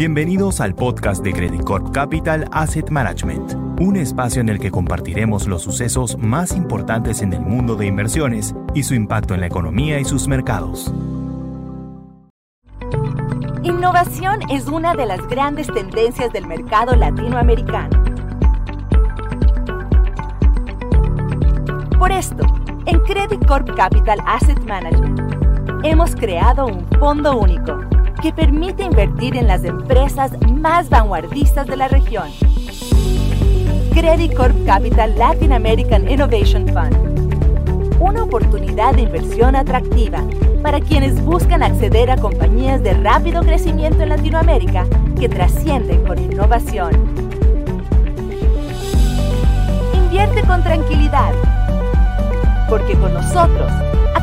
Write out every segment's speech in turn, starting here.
Bienvenidos al podcast de Credit Corp Capital Asset Management, un espacio en el que compartiremos los sucesos más importantes en el mundo de inversiones y su impacto en la economía y sus mercados. Innovación es una de las grandes tendencias del mercado latinoamericano. Por esto, en Credit Corp Capital Asset Management hemos creado un fondo único que permite invertir en las empresas más vanguardistas de la región. Credit Corp Capital Latin American Innovation Fund. Una oportunidad de inversión atractiva para quienes buscan acceder a compañías de rápido crecimiento en Latinoamérica que trascienden con innovación. Invierte con tranquilidad, porque con nosotros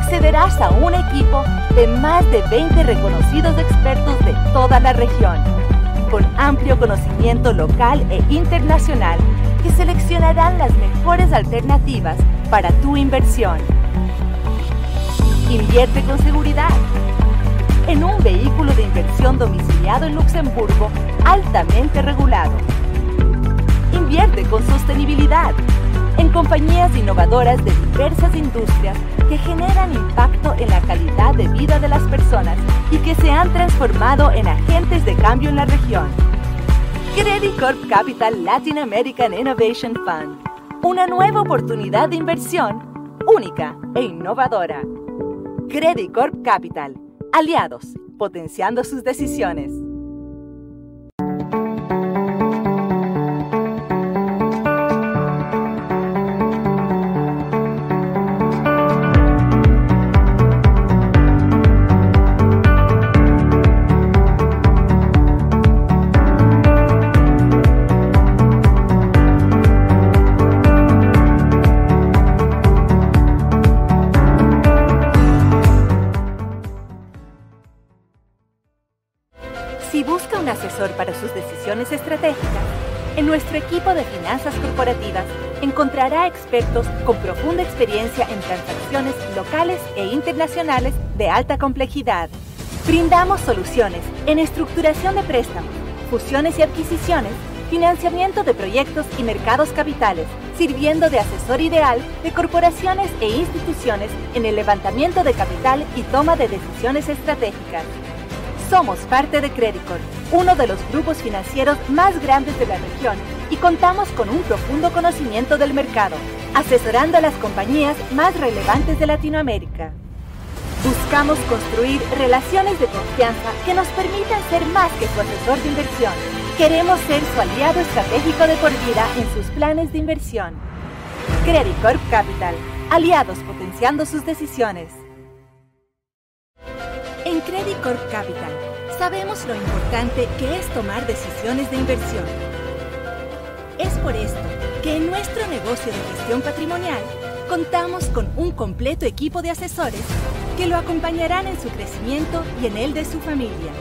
accederás a un equipo de más de 20 reconocidos expertos de toda la región, con amplio conocimiento local e internacional que seleccionarán las mejores alternativas para tu inversión. Invierte con seguridad en un vehículo de inversión domiciliado en Luxemburgo altamente regulado. Invierte con sostenibilidad compañías innovadoras de diversas industrias que generan impacto en la calidad de vida de las personas y que se han transformado en agentes de cambio en la región. Credit Corp Capital Latin American Innovation Fund. Una nueva oportunidad de inversión única e innovadora. Credit Corp Capital. Aliados, potenciando sus decisiones. Para sus decisiones estratégicas, en nuestro equipo de finanzas corporativas encontrará expertos con profunda experiencia en transacciones locales e internacionales de alta complejidad. Brindamos soluciones en estructuración de préstamos, fusiones y adquisiciones, financiamiento de proyectos y mercados capitales, sirviendo de asesor ideal de corporaciones e instituciones en el levantamiento de capital y toma de decisiones estratégicas. Somos parte de Credit Corp, uno de los grupos financieros más grandes de la región y contamos con un profundo conocimiento del mercado, asesorando a las compañías más relevantes de Latinoamérica. Buscamos construir relaciones de confianza que nos permitan ser más que su asesor de inversión. Queremos ser su aliado estratégico de por vida en sus planes de inversión. Credit Corp Capital, aliados potenciando sus decisiones. Credit Corp Capital sabemos lo importante que es tomar decisiones de inversión. Es por esto que en nuestro negocio de gestión patrimonial contamos con un completo equipo de asesores que lo acompañarán en su crecimiento y en el de su familia.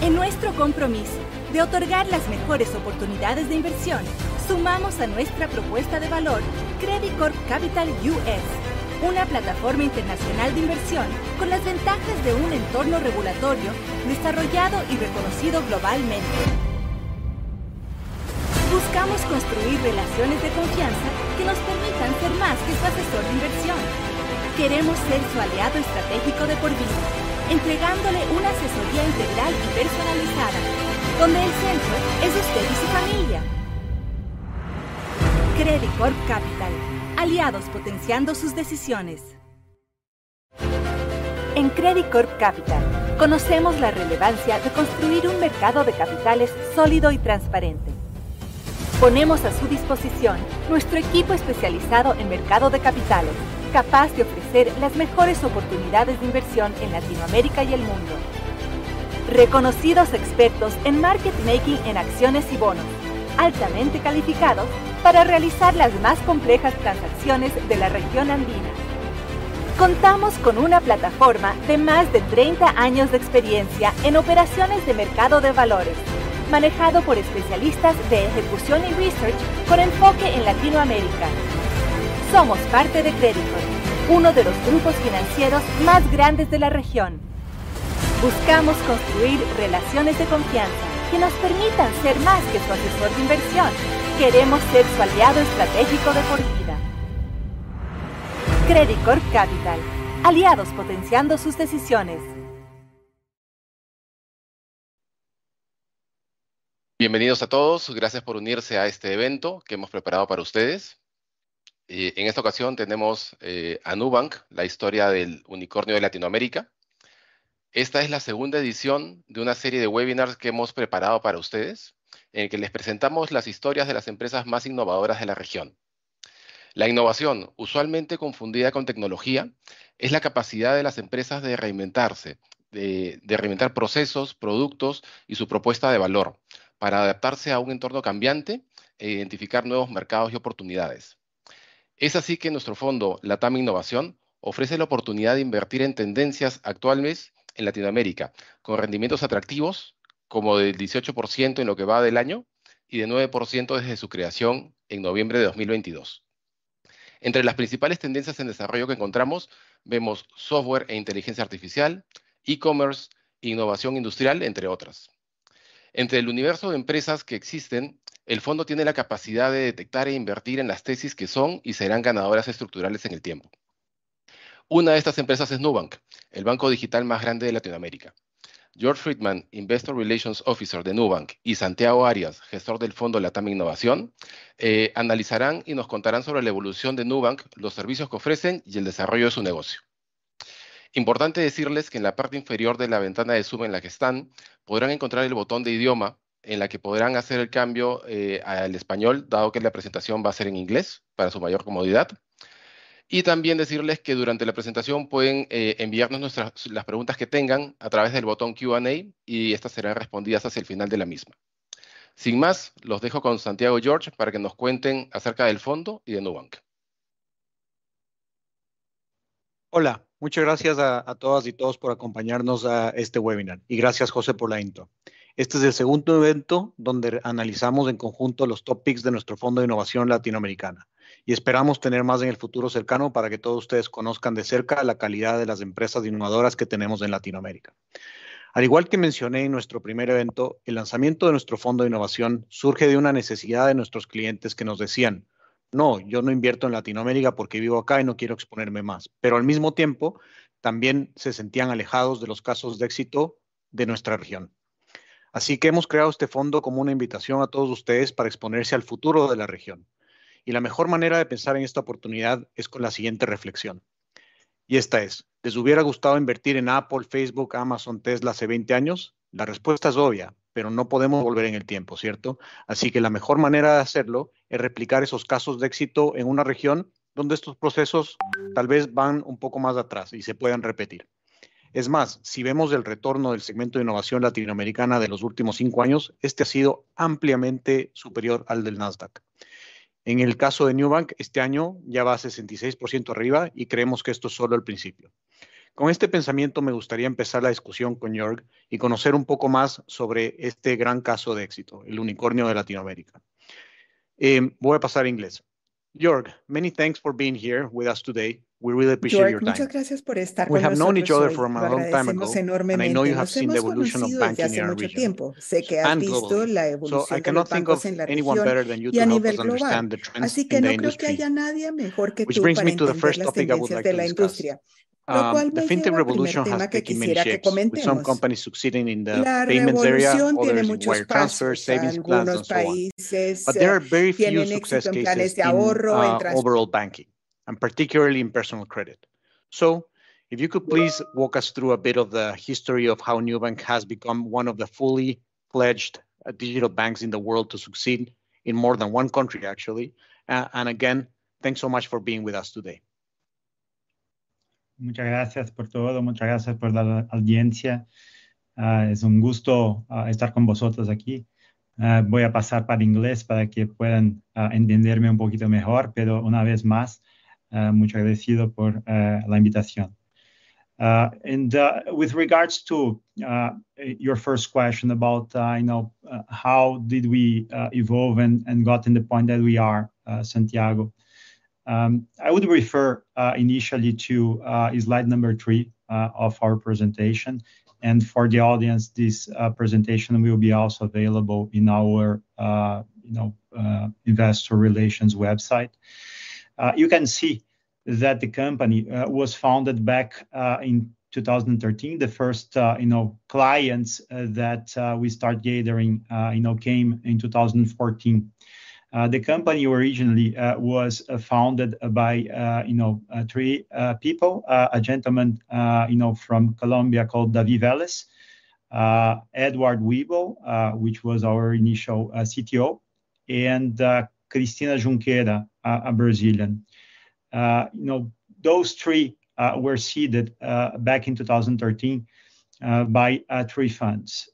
En nuestro compromiso de otorgar las mejores oportunidades de inversión, sumamos a nuestra propuesta de valor Credit Corp Capital US una plataforma internacional de inversión con las ventajas de un entorno regulatorio desarrollado y reconocido globalmente. Buscamos construir relaciones de confianza que nos permitan ser más que su asesor de inversión. Queremos ser su aliado estratégico de por vida, entregándole una asesoría integral y personalizada, donde el centro es usted y su familia. Credit Corp Capital aliados potenciando sus decisiones. En Credit Corp Capital conocemos la relevancia de construir un mercado de capitales sólido y transparente. Ponemos a su disposición nuestro equipo especializado en mercado de capitales, capaz de ofrecer las mejores oportunidades de inversión en Latinoamérica y el mundo. Reconocidos expertos en market making en acciones y bonos, altamente calificados para realizar las más complejas transacciones de la región andina. Contamos con una plataforma de más de 30 años de experiencia en operaciones de mercado de valores, manejado por especialistas de ejecución y research con enfoque en Latinoamérica. Somos parte de Crédito, uno de los grupos financieros más grandes de la región. Buscamos construir relaciones de confianza que nos permitan ser más que su asesor de inversión. Queremos ser su aliado estratégico de por vida. Credit Corp Capital. Aliados potenciando sus decisiones. Bienvenidos a todos, gracias por unirse a este evento que hemos preparado para ustedes. Eh, en esta ocasión tenemos eh, a Nubank, la historia del unicornio de Latinoamérica. Esta es la segunda edición de una serie de webinars que hemos preparado para ustedes, en el que les presentamos las historias de las empresas más innovadoras de la región. La innovación, usualmente confundida con tecnología, es la capacidad de las empresas de reinventarse, de, reinventar procesos, productos y su propuesta de valor para adaptarse a un entorno cambiante e identificar nuevos mercados y oportunidades. Es así que nuestro fondo, Latam Innovación, ofrece la oportunidad de invertir en tendencias actuales en Latinoamérica, con rendimientos atractivos como del 18% en lo que va del año y de 9% desde su creación en noviembre de 2022. Entre las principales tendencias en desarrollo que encontramos, vemos software e inteligencia artificial, e-commerce, innovación industrial, entre otras. Entre el universo de empresas que existen, el fondo tiene la capacidad de detectar e invertir en las tesis que son y serán ganadoras estructurales en el tiempo. Una de estas empresas es Nubank, el banco digital más grande de Latinoamérica. George Friedman, Investor Relations Officer de Nubank, y Santiago Arias, gestor del fondo Latam Innovación, eh, analizarán y nos contarán sobre la evolución de Nubank, los servicios que ofrecen y el desarrollo de su negocio. Importante decirles que en la parte inferior de la ventana de Zoom en la que están, podrán encontrar el botón de idioma en la que podrán hacer el cambio eh, al español, dado que la presentación va a ser en inglés para su mayor comodidad. Y también decirles que durante la presentación pueden eh, enviarnos las preguntas que tengan a través del botón QA y estas serán respondidas hacia el final de la misma. Sin más, los dejo con Santiago George para que nos cuenten acerca del fondo y de Nubank. Hola, muchas gracias a, a, todas y todos por acompañarnos a este webinar y gracias José por la intro. Este es el segundo evento donde analizamos en conjunto los topics de nuestro Fondo de Innovación Latinoamericana y esperamos tener más en el futuro cercano para que todos ustedes conozcan de cerca la calidad de las empresas innovadoras que tenemos en Latinoamérica. Al igual que mencioné en nuestro primer evento, el lanzamiento de nuestro fondo de innovación surge de una necesidad de nuestros clientes que nos decían, no, yo no invierto en Latinoamérica porque vivo acá y no quiero exponerme más, pero al mismo tiempo también se sentían alejados de los casos de éxito de nuestra región. Así que hemos creado este fondo como una invitación a todos ustedes para exponerse al futuro de la región. Y la mejor manera de pensar en esta oportunidad es con la siguiente reflexión. Y esta es, ¿les hubiera gustado invertir en Apple, Facebook, Amazon, Tesla hace 20 años? La respuesta es obvia, pero no podemos volver en el tiempo, ¿cierto? Así que la mejor manera de hacerlo es replicar esos casos de éxito en una región donde estos procesos tal vez van un poco más atrás y se puedan repetir. Es más, si vemos el retorno del segmento de innovación latinoamericana de los últimos cinco años, este ha sido ampliamente superior al del Nasdaq. En el caso de Newbank, este año ya va a 66% arriba y creemos que esto es solo el principio. Con este pensamiento me gustaría empezar la discusión con Jörg y conocer un poco más sobre este gran caso de éxito, el unicornio de Latinoamérica. Eh, voy a pasar a inglés. Jörg, many thanks for being here with us today. We really appreciate Jörg, your time. Muchas gracias por estar we con have known each other hoy. from a long time ago, and I know you have seen the evolution of banking in our region. Tiempo. Sé que has and visto globally. la evolución so I cannot think of anyone better than you to help us understand the trends Así que in the no que industry. haya nadie mejor que Which tú brings para me to the first topic I would like to discuss. Um, the fintech lleva al primer revolution has taken many shapes, with some companies succeeding in the La payments area, others in wire transfer, savings plans, and so on. But there are very few success éxito en planes cases in ahorro, en uh, overall banking, and particularly in personal credit. So, if you could please walk us through a bit of the history of how Nubank has become one of the fully fledged uh, digital banks in the world to succeed in more than one country, actually. Uh, and again, thanks so much for being with us today. Muchas gracias por todo, muchas gracias por la audiencia. Uh, es un gusto uh, estar con vosotros aquí. Uh, voy a pasar para inglés para que puedan entenderme un poquito mejor, pero una vez más, mucho agradecido por la invitación. and with regards to your first question about, you know, how did we evolve and, and got in the point that we are, Santiago? Um, I would refer uh, initially to uh, slide number three uh, of our presentation. And for the audience, this uh, presentation will be also available in our uh, you know, uh, investor relations website. You can see that the company was founded back in 2013. The first you know, clients that we started gathering you know, came in 2014. Uh, the company originally uh, was uh, founded by you know three people: a gentleman you know from Colombia called David Vélez, Edward Wible, which was our initial CTO, and Cristina Junqueira, a Brazilian. You know those three were seeded back in 2013 by three funds: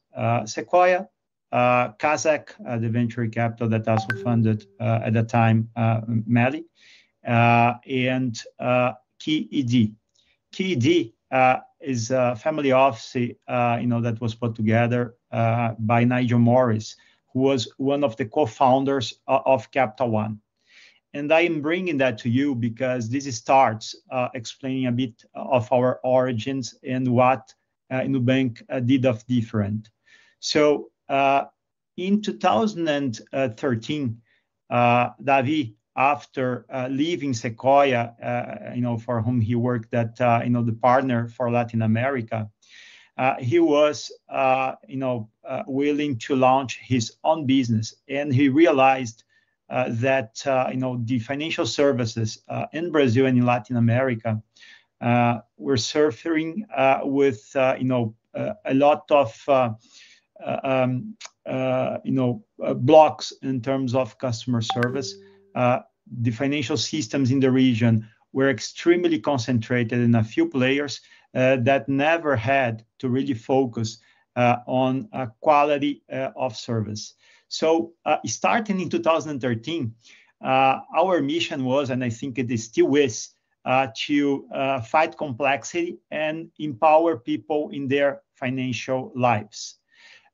Sequoia, Uh, Kaszek, uh, the venture capital that also funded uh, at the time Meli, and QED. QED is a family office you know, that was put together by Nigel Morris, who was one of the co-founders of Capital One. And I am bringing that to you because this starts explaining a bit of our origins and what Nubank did of different. So Uh, in 2013, uh, David, after uh, leaving Sequoia, you know, for whom he worked at you know, the partner for Latin America, he was you know, willing to launch his own business. And he realized that you know, the financial services in Brazil and in Latin America were suffering with you know, a lot of Uh, um, uh, uh, blocks in terms of customer service. The financial systems in the region were extremely concentrated in a few players that never had to really focus on quality of service. So starting in 2013, our mission was, and I think it still is, to fight complexity and empower people in their financial lives.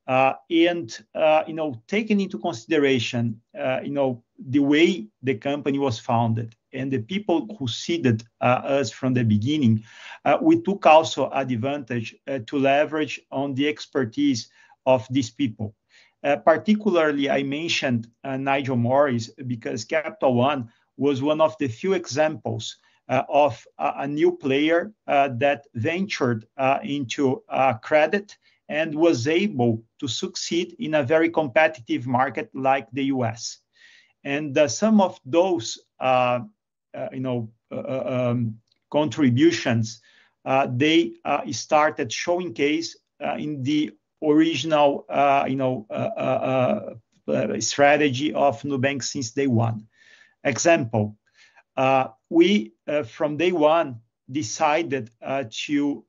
Uh, and uh, you know, taking into consideration uh, you know the way the company was founded and the people who seeded us from the beginning, we took also advantage to leverage on the expertise of these people. Particularly, I mentioned Nigel Morris because Capital One was one of the few examples of a new player that ventured into credit and was able to succeed in a very competitive market like the U.S. And uh, some of those uh, uh, you know, um, contributions, they started showing case in the original you know, strategy of Nubank since day one. Example, we from day one decided to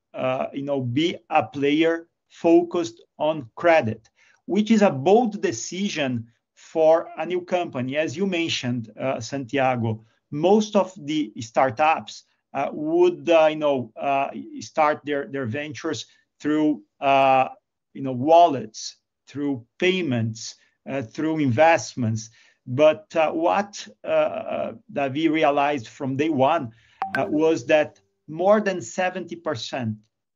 you know, be a player focused on credit, which is a bold decision for a new company. As you mentioned, uh, Santiago, most of the startups uh, would uh, you know uh, start their their ventures through you know wallets, through payments, through investments. But what David realized from day one was that more than 70%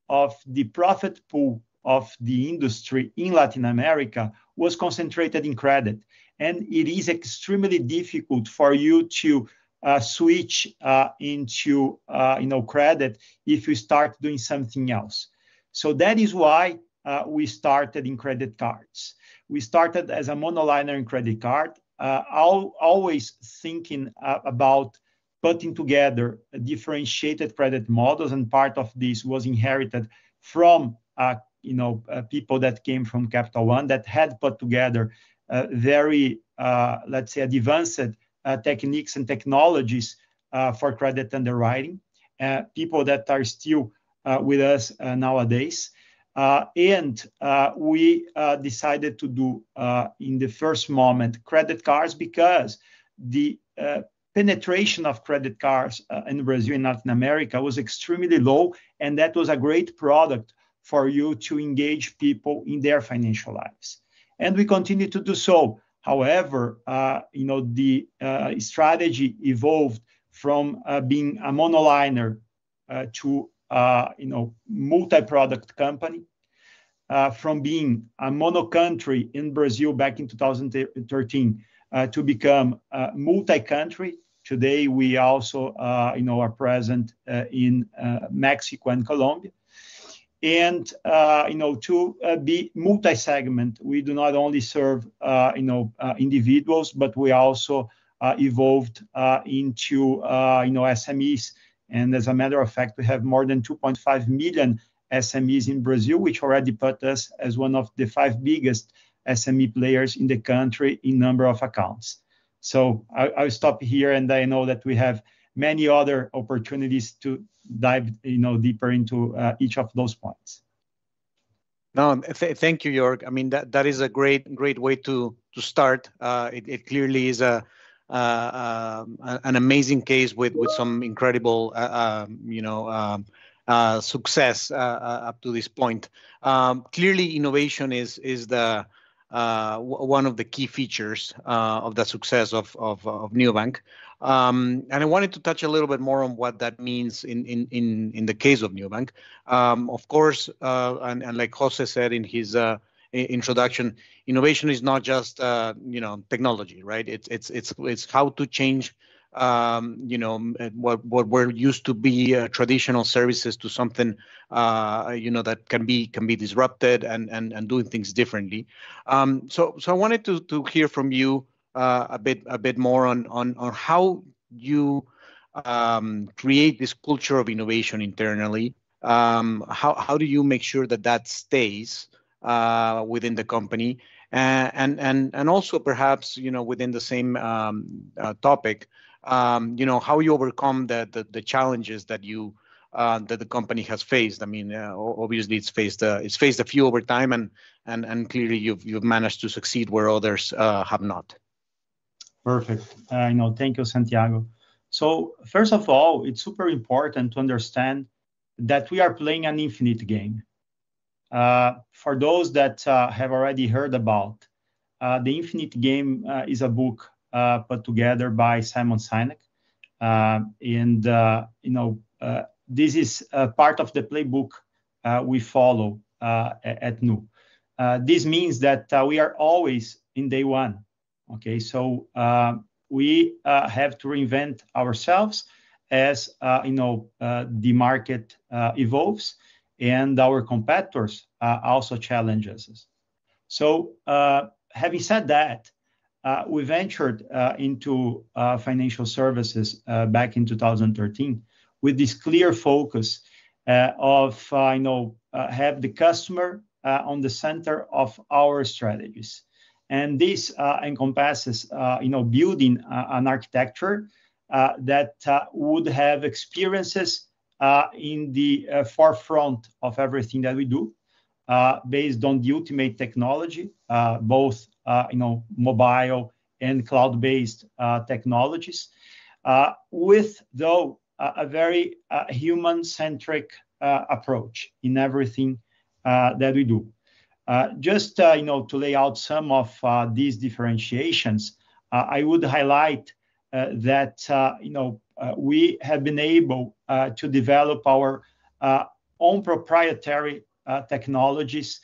of the profit pool of the industry in Latin America was concentrated in credit. And it is extremely difficult for you to uh, switch uh, into uh, you know, credit if you start doing something else. So that is why uh, we started in credit cards. We started as a monoliner in credit card, always thinking about putting together differentiated credit models. And part of this was inherited from Uh, people that came from Capital One that had put together uh, very, uh, let's say, advanced techniques and technologies for credit underwriting, people that are still with us nowadays. And we decided to do, in the first moment, credit cards because the penetration of credit cards in Brazil and Latin America was extremely low. And that was a great product for you to engage people in their financial lives. And we continue to do so. However, uh, you know the uh, strategy evolved from uh, being a monoliner to a multi-product company. from being a mono country in Brazil back in 2013 to become a multi-country. Today, we also you know, are present in Mexico and Colombia. Uh, to uh, be multi-segment, we do not only serve uh, you know uh, individuals, but we also evolved into you know SMEs. And as a matter of fact, we have more than 2.5 million SMEs in Brazil, which already put us as one of the five biggest SME players in the country in number of accounts. So I'll stop here, and I know that we have many other opportunities to dive you know deeper into each of those points. No, thank you, Jörg. I mean, that that is a great great way to to start. uh, It clearly is a uh, an amazing case with with some incredible um, you know um, success up to this point. um, Clearly, innovation is one of the key features uh, of the success of of Nubank. Um, and I wanted to touch a little bit more on what that means in in, in, in the case of Nubank. Um, Of course, uh, and like José said in his introduction, innovation is not just you know technology, right? It's, it's, it's, it's how to change Um, eh, what what were used to be uh, traditional services to something uh, you know, that can be can be disrupted and and, and doing things differently. Um, so, so I wanted to to hear from you uh, a bit a bit more on on on how you um, create this culture of innovation internally. How how do you make sure that that stays uh, within the company? And also, perhaps you know within the same topic, Um, how you overcome the the challenges that you uh, that the company has faced. I mean, uh, obviously, it's faced uh, it's faced a few over time, and and and clearly, you've you've managed to succeed where others uh, have not. Perfect. I know. Thank you, Santiago. So First of all, it's super important to understand that we are playing an infinite game. Uh, for those that have already heard about, The Infinite Game is a book Uh, put together by Simon Sinek. Uh, and uh, you know, this is part of the playbook we follow at Nu. This means that we are always in day one. Okay? So we have to reinvent ourselves as you know the market evolves, and our competitors also challenge us. So having said that, Uh, we ventured uh, into uh, financial services back in 2013 with this clear focus of having the customer on the center of our strategies. And this encompasses you know, building an architecture that would have experiences in the forefront of everything that we do based on the ultimate technology, both Uh, mobile and cloud-based uh, technologies, uh, with, though, a very human-centric approach in everything that we do. Just you know, to lay out some of these differentiations, I would highlight that you know, we have been able to develop our own proprietary technologies,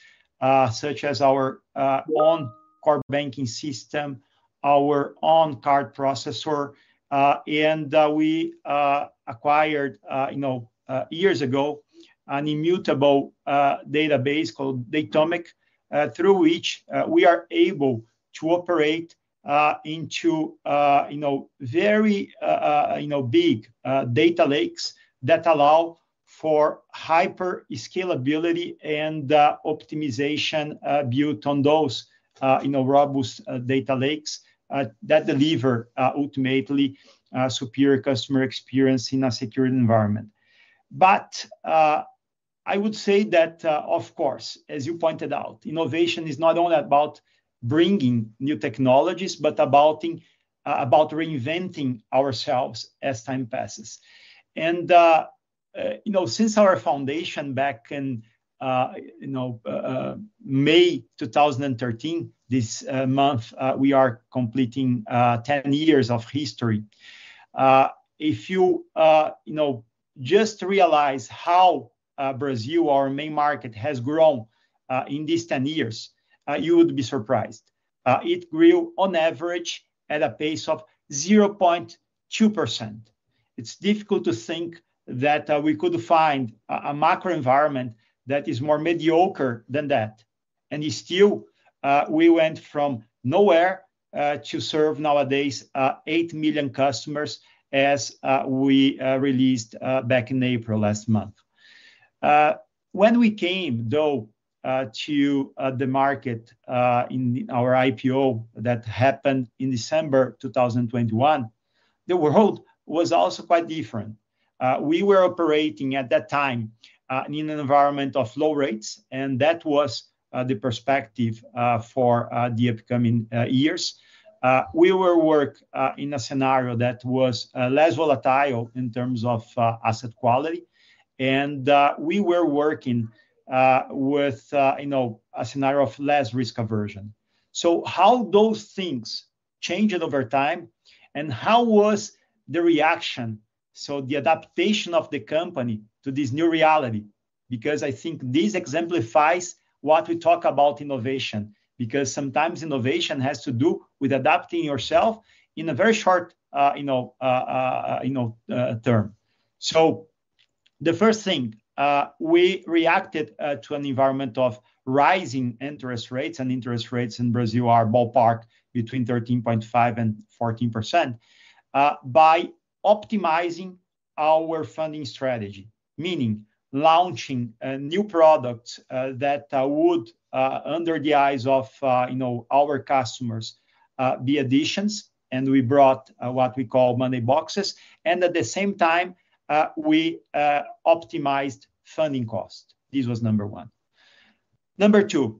such as our own core banking system, our own card processor. Uh, and uh, we uh, acquired you know, years ago an immutable database called Datomic, through which we are able to operate into you know, very you know, big data lakes that allow for hyper-scalability and optimization built on those Uh, robust uh, data lakes uh, that deliver ultimately superior customer experience in a secure environment. But I would say that, of course, as you pointed out, innovation is not only about bringing new technologies, but about reinventing ourselves as time passes. And you know, since our foundation back in Uh, uh, May 2013, this uh, month, we are completing 10 years of history. If you you know, just realize how Brazil, our main market, has grown in these 10 years, you would be surprised. It grew on average at a pace of 0.2%. It's difficult to think that we could find a macro environment that is more mediocre than that. And still, uh, we went from nowhere uh, to serve nowadays uh, 8 million customers as we released back in April last month. When we came, though, to the market in our IPO that happened in December 2021, the world was also quite different. We were operating at that time Uh, in an environment of low rates, and that was uh, the perspective uh, for the upcoming years. We were working in a scenario that was less volatile in terms of asset quality, and we were working with you know, a scenario of less risk aversion. So how those things changed over time, and how was the reaction, so the adaptation of the company to this new reality? Because I think this exemplifies what we talk about innovation, because sometimes innovation has to do with adapting yourself in a very short uh, you know, uh, uh, you know, term. So the first thing, we reacted to an environment of rising interest rates, and interest rates in Brazil are ballpark between 13.5 and 14%, by optimizing our funding strategy. Meaning launching uh, new products uh, that uh, would, under the eyes of you know, our customers, be additions, and we brought what we call Money Boxes. And at the same time, we optimized funding cost. This was number one. Number two,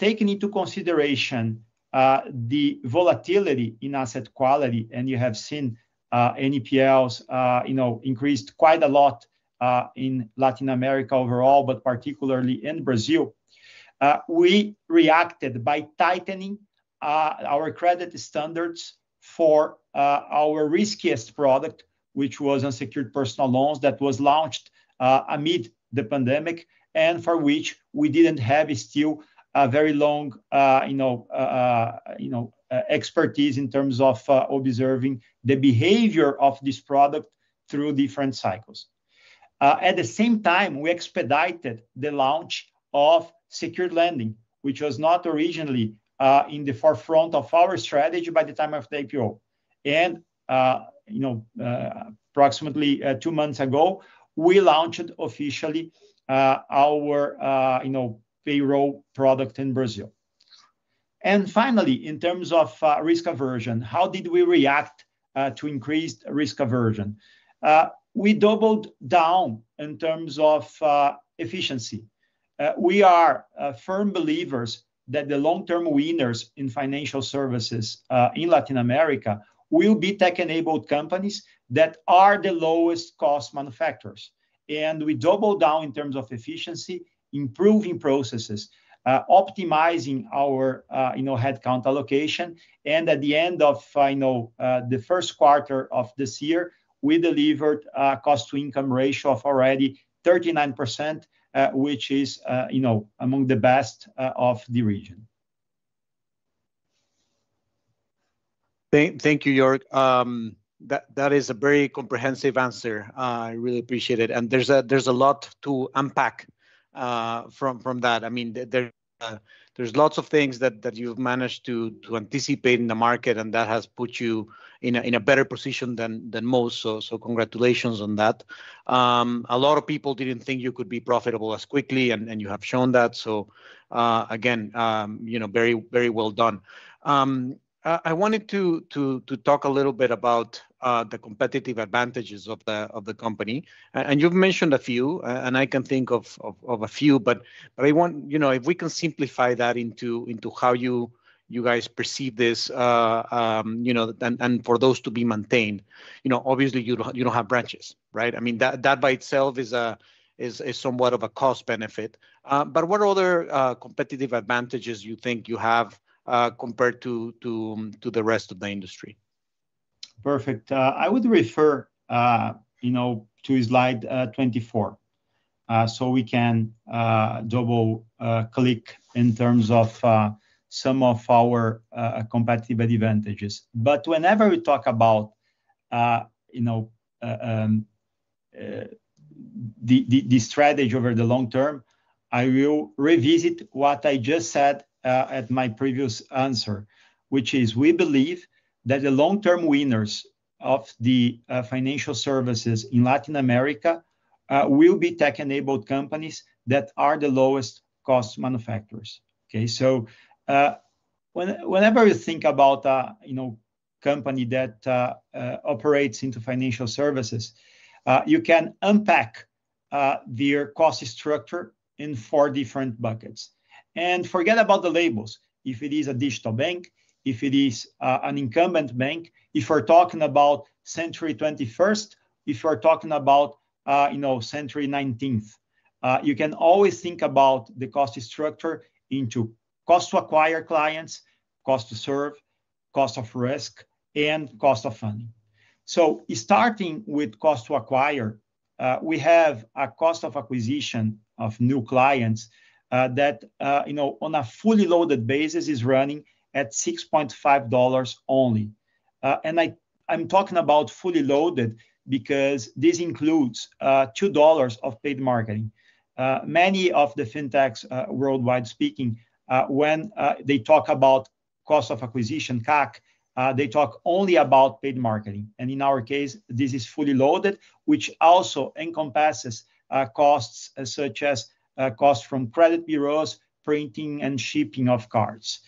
taking into consideration the volatility in asset quality, and you have seen Uh, NPLs uh, you know, increased quite a lot uh, in Latin America overall, but particularly in Brazil. We reacted by tightening our credit standards for our riskiest product, which was unsecured personal loans that was launched amid the pandemic, and for which we didn't have still a very long you know Uh, expertise in terms of uh, observing the behavior of this product through different cycles. Uh, at the same time, we expedited the launch of secured lending, which was not originally in the forefront of our strategy by the time of the IPO. You know, approximately two months ago, we launched officially our you know payroll product in Brazil. And finally, in terms of uh, risk aversion, how did we react uh, to increased risk aversion? Uh, we doubled down in terms of efficiency. We are firm believers that the long-term winners in financial services in Latin America will be tech-enabled companies that are the lowest cost manufacturers. And we double down in terms of efficiency, improving processes, Uh, optimizing our uh, you know headcount allocation. And at the end of uh, you know the first quarter of this year, we delivered a cost-to-income ratio of already 39%, which is you know among the best of the region. Thank you, Jörg. Um, that is a very comprehensive answer. I really appreciate it. And there's a there's a lot to unpack from from that. I mean, there there's lots of things that that you've managed to to anticipate in the market, and that has put you in in a better position than than most. So so congratulations on that. Um, A lot of people didn't think you could be profitable as quickly, and and you have shown that. So uh, again, um, you know, very very well done. Uh, I wanted to to, to talk a little bit about uh, the competitive advantages of the of the company. And you've mentioned a few, and I can think of of a few, but but I want, you know, if we can simplify that into into how you you guys perceive this, uh, um, you know, and and for those to be maintained. You know, obviously you don't have branches, right? I mean, that that by itself is somewhat of a cost benefit. But what other competitive advantages you think you have Uh, compared to to um, to the rest of the industry? Perfect. Uh, I would refer, uh, you know, to slide 24. so we can double click in terms of some of our competitive advantages. But whenever we talk about, you know, um, the strategy over the long term, I will revisit what I just said Uh, at my previous answer, which is we believe that the long-term winners of the uh, financial services in Latin America uh, will be tech-enabled companies that are the lowest cost manufacturers. Okay, so whenever you think about, a you know, company that operates into financial services, you can unpack their cost structure in four different buckets. And forget about the labels. If it is a digital bank, if it is uh, an incumbent bank, if we're talking about century 21st, if we're talking about, uh, you know, century 19th, uh, you can always think about the cost structure into cost to acquire clients, cost to serve, cost of risk, and cost of funding. So starting with cost to acquire, we have a cost of acquisition of new clients Uh, that, uh, you know, on a fully loaded basis, is running at $6.5 only. Uh, and I, I'm talking about fully loaded because this includes $2 of paid marketing. Many of the fintechs, worldwide speaking, when they talk about cost of acquisition, CAC, they talk only about paid marketing. And in our case, this is fully loaded, which also encompasses costs such as Uh, costs from credit bureaus, printing and shipping of cards.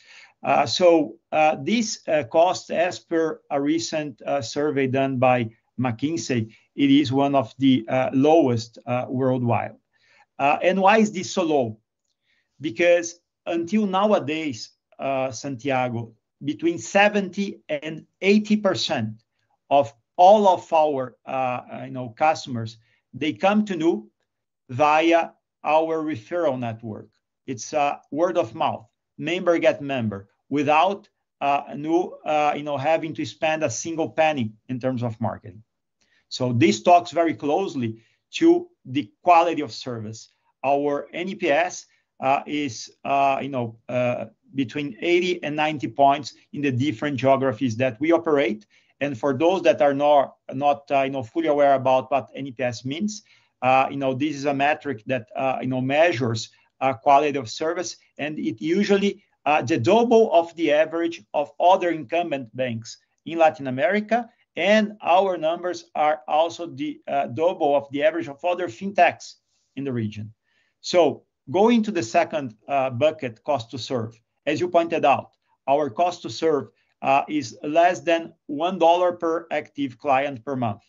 Uh, so, uh, this cost, as per a recent survey done by McKinsey, it is one of the lowest worldwide. And why is this so low? Because until nowadays, Santiago, between 70 and 80% of all of our, you know, customers, they come to Nu via our referral network. It's a word of mouth, member get member, without uh, Nu, uh, you know, having to spend a single penny in terms of marketing. So this talks very closely to the quality of service. Our NPS is, you know, between 80 and 90 points in the different geographies that we operate. And for those that are not, you know, fully aware about what NPS means, Uh, you know, this is a metric that, uh, you know, measures uh, quality of service, and it usually the double of the average of other incumbent banks in Latin America, and our numbers are also the double of the average of other fintechs in the region. So going to the second bucket, cost to serve. As you pointed out, our cost to serve is less than $1 per active client per month,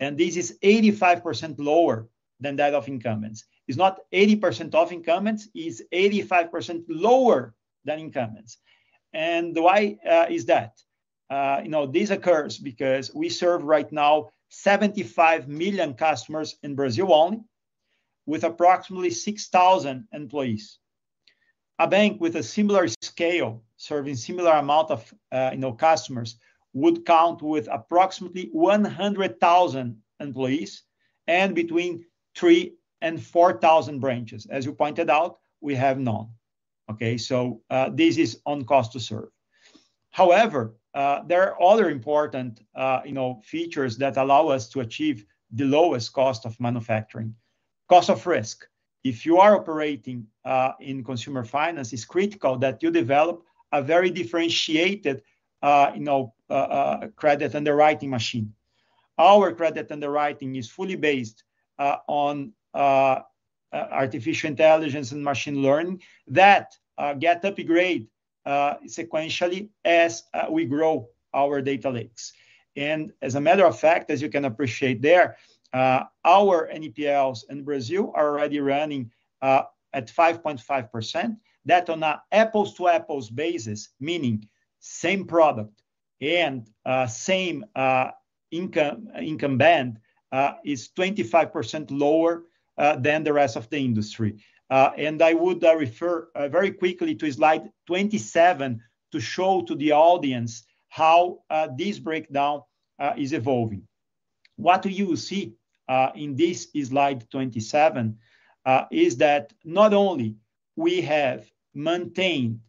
and this is 85% lower than that of incumbents. It's not 80% of incumbents, it's 85% lower than incumbents. And why uh, is that? Uh, you know, this occurs because we serve right now 75 million customers in Brazil only, with approximately 6,000 employees. A bank with a similar scale, serving similar amount of, uh, you know, customers, would count with approximately 100,000 employees and between 3,000 and 4,000 branches. As you pointed out, we have none. Okay, so uh, this is on cost to serve. However, uh, there are other important, uh, you know, features that allow us to achieve the lowest cost of manufacturing. Cost of risk. If you are operating in consumer finance, it's critical that you develop a very differentiated, you know, Uh, uh, credit underwriting machine. Our credit underwriting is fully based uh, on artificial intelligence and machine learning that get upgrade sequentially as we grow our data lakes. And as a matter of fact, as you can appreciate there, our NPLs in Brazil are already running at 5.5%. That on an apples to apples basis, meaning same product and uh, same uh, income income band, uh, is 25% lower than the rest of the industry. And I would refer very quickly to slide 27 to show to the audience how this breakdown is evolving. What you see in this slide 27 is that not only we have maintained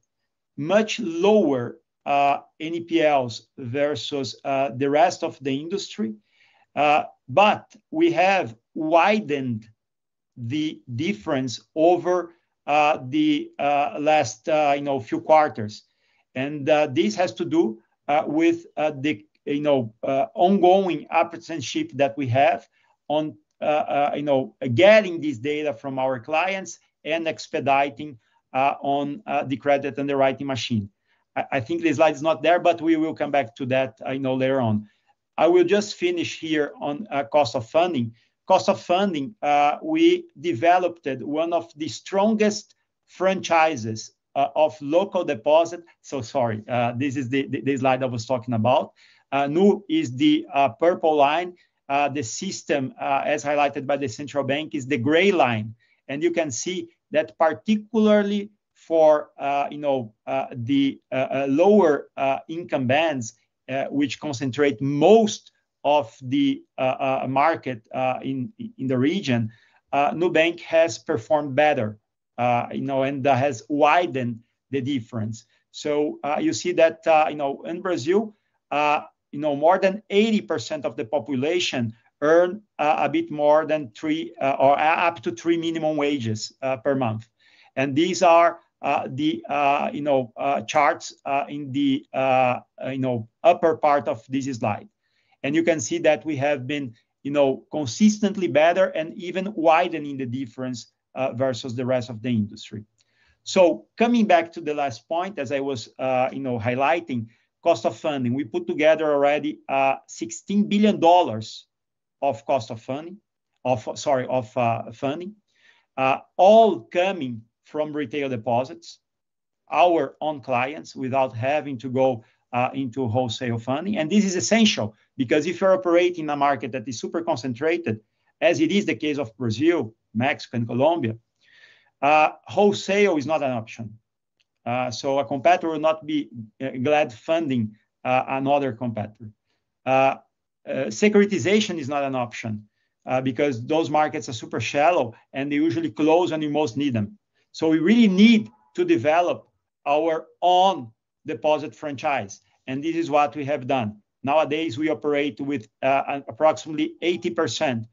much lower Uh, NPLs versus uh, the rest of the industry, uh, but we have widened the difference over the last you know, few quarters. And this has to do with the you know, ongoing apprenticeship that we have on you know, getting this data from our clients and expediting on the credit underwriting machine. I think the slide is not there, but we will come back to that I know, later on. I will just finish here on uh, cost of funding. Cost of funding, uh, we developed one of the strongest franchises uh, of local deposit. So sorry, this is the slide I was talking about. Nu is the purple line. The system, as highlighted by the central bank, is the gray line. And you can see that particularly for uh, you know uh, the uh, lower income bands, which concentrate most of the market in in the region, Nubank has performed better you know, and has widened the difference. So you see that you know in Brazil, you know more than 80% of the population earn a bit more than three or up to three minimum wages per month. And these are Uh, the uh, you know uh, charts in the you know upper part of this slide. And you can see that we have been you know consistently better and even widening the difference versus the rest of the industry. So coming back to the last point, as I was you know highlighting, cost of funding, we put together already $16 billion of cost of funding, of sorry, of funding, all coming from retail deposits, our own clients without having to go uh, into wholesale funding. And this is essential because if you're operating in a market that is super concentrated, as it is the case of Brazil, Mexico, and Colombia, uh, wholesale is not an option. Uh, so a competitor will not be glad funding another competitor. Securitization is not an option because those markets are super shallow and they usually close when you most need them. So we really need to develop our own deposit franchise. And this is what we have done. Nowadays, we operate with uh, approximately 80%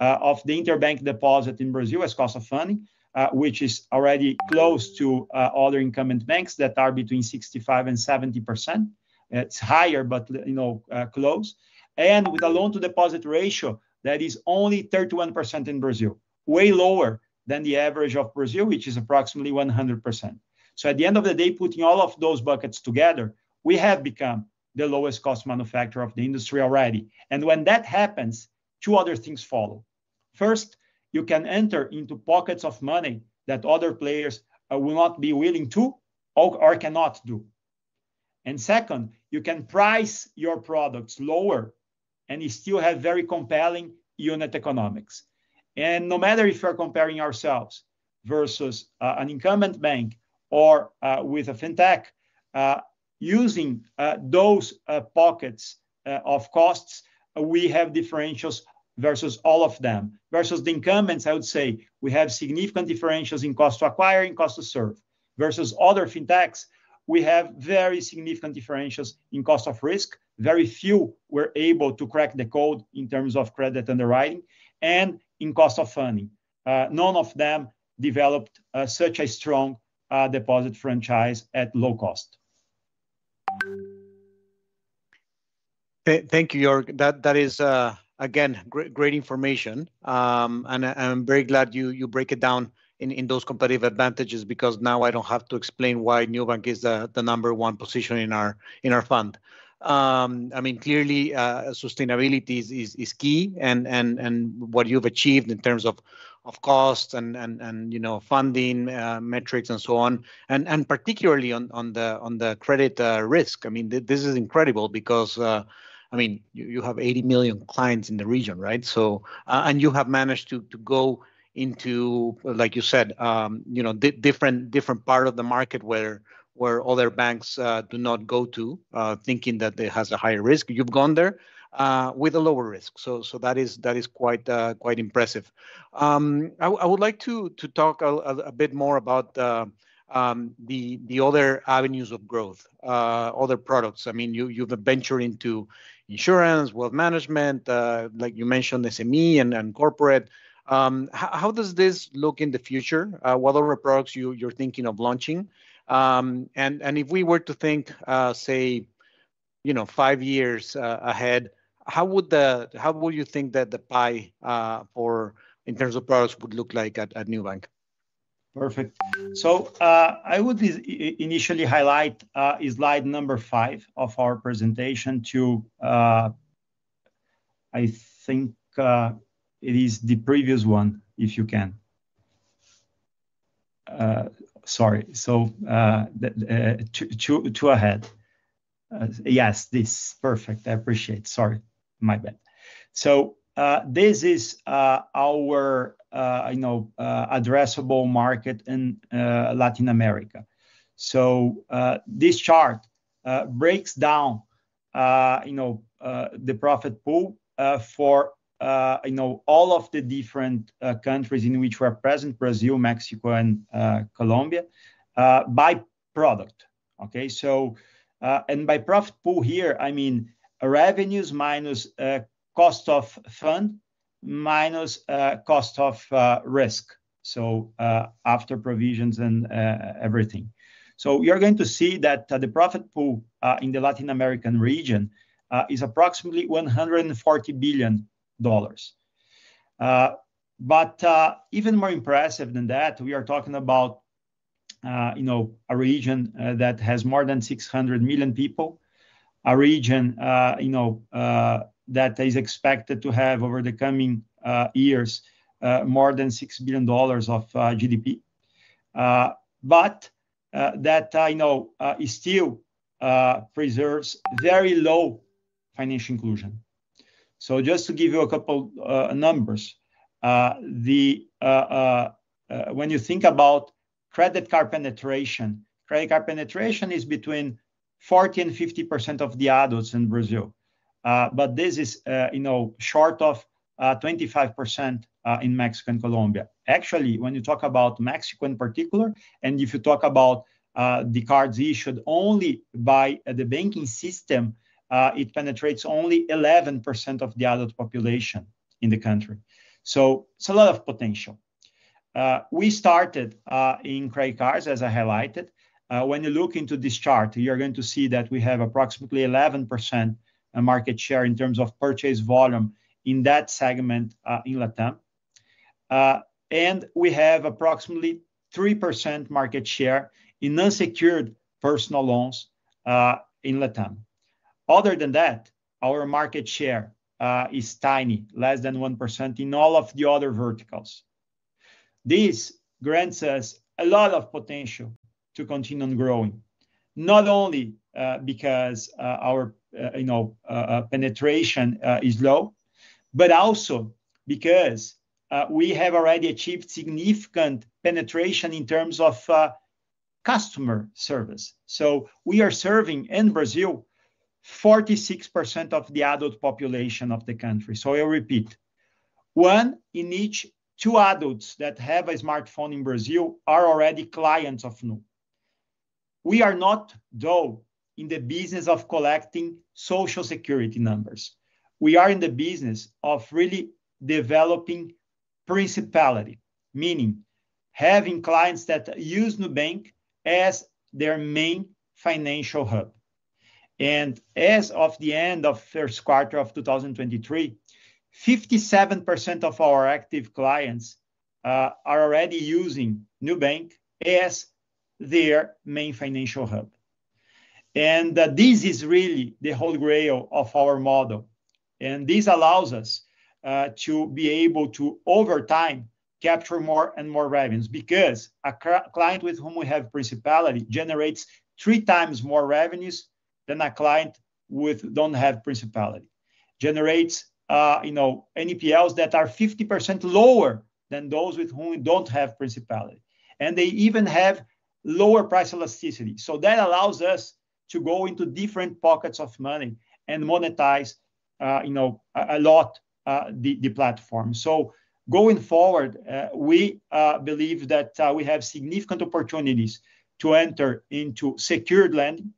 uh, of the interbank deposit in Brazil as cost of funding, uh, which is already close to other incumbent banks that are between 65 and 70%. It's higher, but you know, close. And with a loan-to-deposit ratio that is only 31% in Brazil, way lower than the average of Brazil, which is approximately 100%. So at the end of the day, putting all of those buckets together, we have become the lowest cost manufacturer of the industry already. And when that happens, two other things follow. First, you can enter into pockets of money that other players uh, will not be willing to or cannot do. And Second, you can price your products lower and you still have very compelling unit economics. And no matter if we're comparing ourselves versus uh, an incumbent bank or uh, with a fintech, uh, using those pockets of costs, we have differentials versus all of them. Versus the incumbents, I would say we have significant differentials in cost to acquire and cost to serve. Versus other fintechs, we have very significant differentials in cost of risk. Very few were able to crack the code in terms of credit underwriting and in cost of funding. Uh, none of them developed uh, such a strong uh, deposit franchise at low cost. Thank you, Jörg. That is, again, great information. Um, and I'm very glad you you break it down in in those competitive advantages because now I don't have to explain why Nubank is the number one position in our in our fund. Um, I mean, clearly, uh, sustainability is is key and and, and what you've achieved in terms of cost and and and you know funding uh, metrics and so on. And and particularly on on the on the credit uh, risk. I mean, this is incredible because, I mean, you have 80 million clients in the region, right? So and you have managed to to go into, like you said, um, you know di- different part of the market where other banks uh, do not go to, uh, thinking that it has a higher risk. You've gone there. Uh, with a lower risk. So so that is that is quite quite impressive. Um, I would like to to talk a bit more about um, the the other avenues of growth, other products. I mean, you you've ventured into insurance, wealth management, like you mentioned, SME and corporate. Um, how does this look in the future? What other products you you're thinking of launching? Um, and and if we were to think, uh, say, you know, five years uh, ahead, how would the how would you think that the pie uh, for in terms of products would look like at at Nubank? Perfect. So, I would initially highlight slide number five of our presentation to, I think, it is the previous one, if you can. Sorry. So, uh, uh two ahead. Uh, yes, this. Perfect. I appreciate. Sorry, my bad. So, uh, this is uh, our, uh, you know, addressable market in Latin America. So, this chart breaks down, you know, the profit pool for, Uh, you know, all of the different uh, countries in which we're present, Brazil, Mexico, and uh, Colombia, by product. Okay? So, and by profit pool here, I mean revenues minus cost of fund, minus cost of risk. So, after provisions and everything. So you're going to see that the profit pool in the Latin American region is approximately $140 billion. Uh, but uh, even more impressive than that, we are talking about, uh, you know, a region that has more than 600 million people, a region, you know, that is expected to have over the coming years more than $6 billion of GDP. But that I know still preserves very low financial inclusion. So just to give you a couple uh, numbers, uh, the uh, when you think about credit card penetration, credit card penetration is between 40 and 50% of the adults in Brazil. But this is, you know, short of 25% in Mexico and Colombia. Actually, when you talk about Mexico in particular, and if you talk about the cards issued only by the banking system, Uh, it penetrates only 11% of the adult population in the country. So it's a lot of potential. Uh, we started uh, in credit cards, as I highlighted. When you look into this chart, you're going to see that we have approximately 11% market share in terms of purchase volume in that segment in Latam. And we have approximately 3% market share in unsecured personal loans in Latam. Other than that, our market share uh, is tiny, less than 1% in all of the other verticals. This grants us a lot of potential to continue on growing, not only uh, because uh, our you know penetration is low, but also because we have already achieved significant penetration in terms of customer service. So we are serving, in Brazil, 46% of the adult population of the country. So I'll repeat, one in each two adults that have a smartphone in Brazil are already clients of Nu. We are not, though, in the business of collecting Social Security numbers. We are in the business of really developing principality, meaning having clients that use Nubank as their main financial hub. And as of the end of first quarter of 2023, 57% of our active clients uh, are already using Nubank as their main financial hub. And uh, this is really the holy grail of our model, and this allows us uh, to be able to, over time, capture more and more revenues. Because a client with whom we have principality generates three times more revenues than a client with don't have principality. Generates, uh, you know, NPLs that are 50% lower than those with whom don't have principality, and they even have lower price elasticity. So that allows us to go into different pockets of money and monetize uh, you know, a lot uh, the platform. So going forward, we believe that we have significant opportunities to enter into secured lending.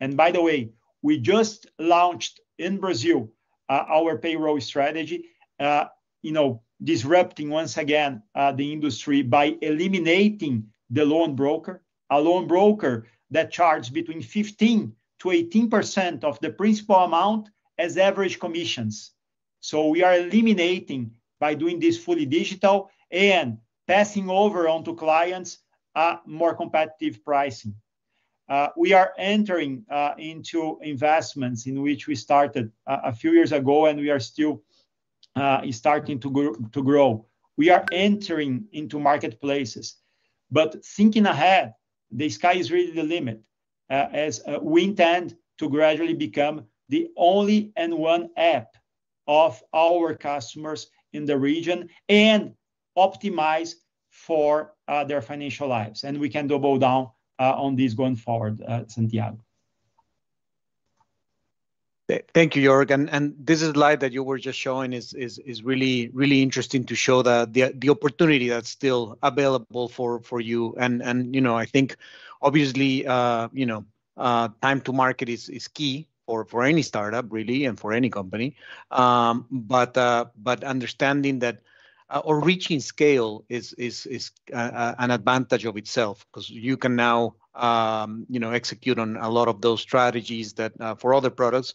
And by the way, we just launched in Brazil uh, our payroll strategy, uh, you know, disrupting once again uh, the industry by eliminating the loan broker, a loan broker that charges between 15 to 18% of the principal amount as average commissions. So we are eliminating by doing this fully digital and passing over onto clients a more competitive pricing. Uh, we are entering uh, into investments in which we started uh, a few years ago, and we are still starting to grow. We are entering into marketplaces. But thinking ahead, the sky is really the limit as we intend to gradually become the only and one app of our customers in the region and optimize for their financial lives. And we can double down on this going forward, Santiago. Thank you, Jörg. And this slide that you were just showing is is really, really interesting to show the the opportunity that's still available for for you. And, and, you know, I think obviously, uh, you know, uh, time to market is is key for for any startup, really, and for any company. Um, But uh, but understanding that Uh, or reaching scale is is is uh, uh, an advantage of itself because you can now, um, you know, execute on a lot of those strategies that for other products.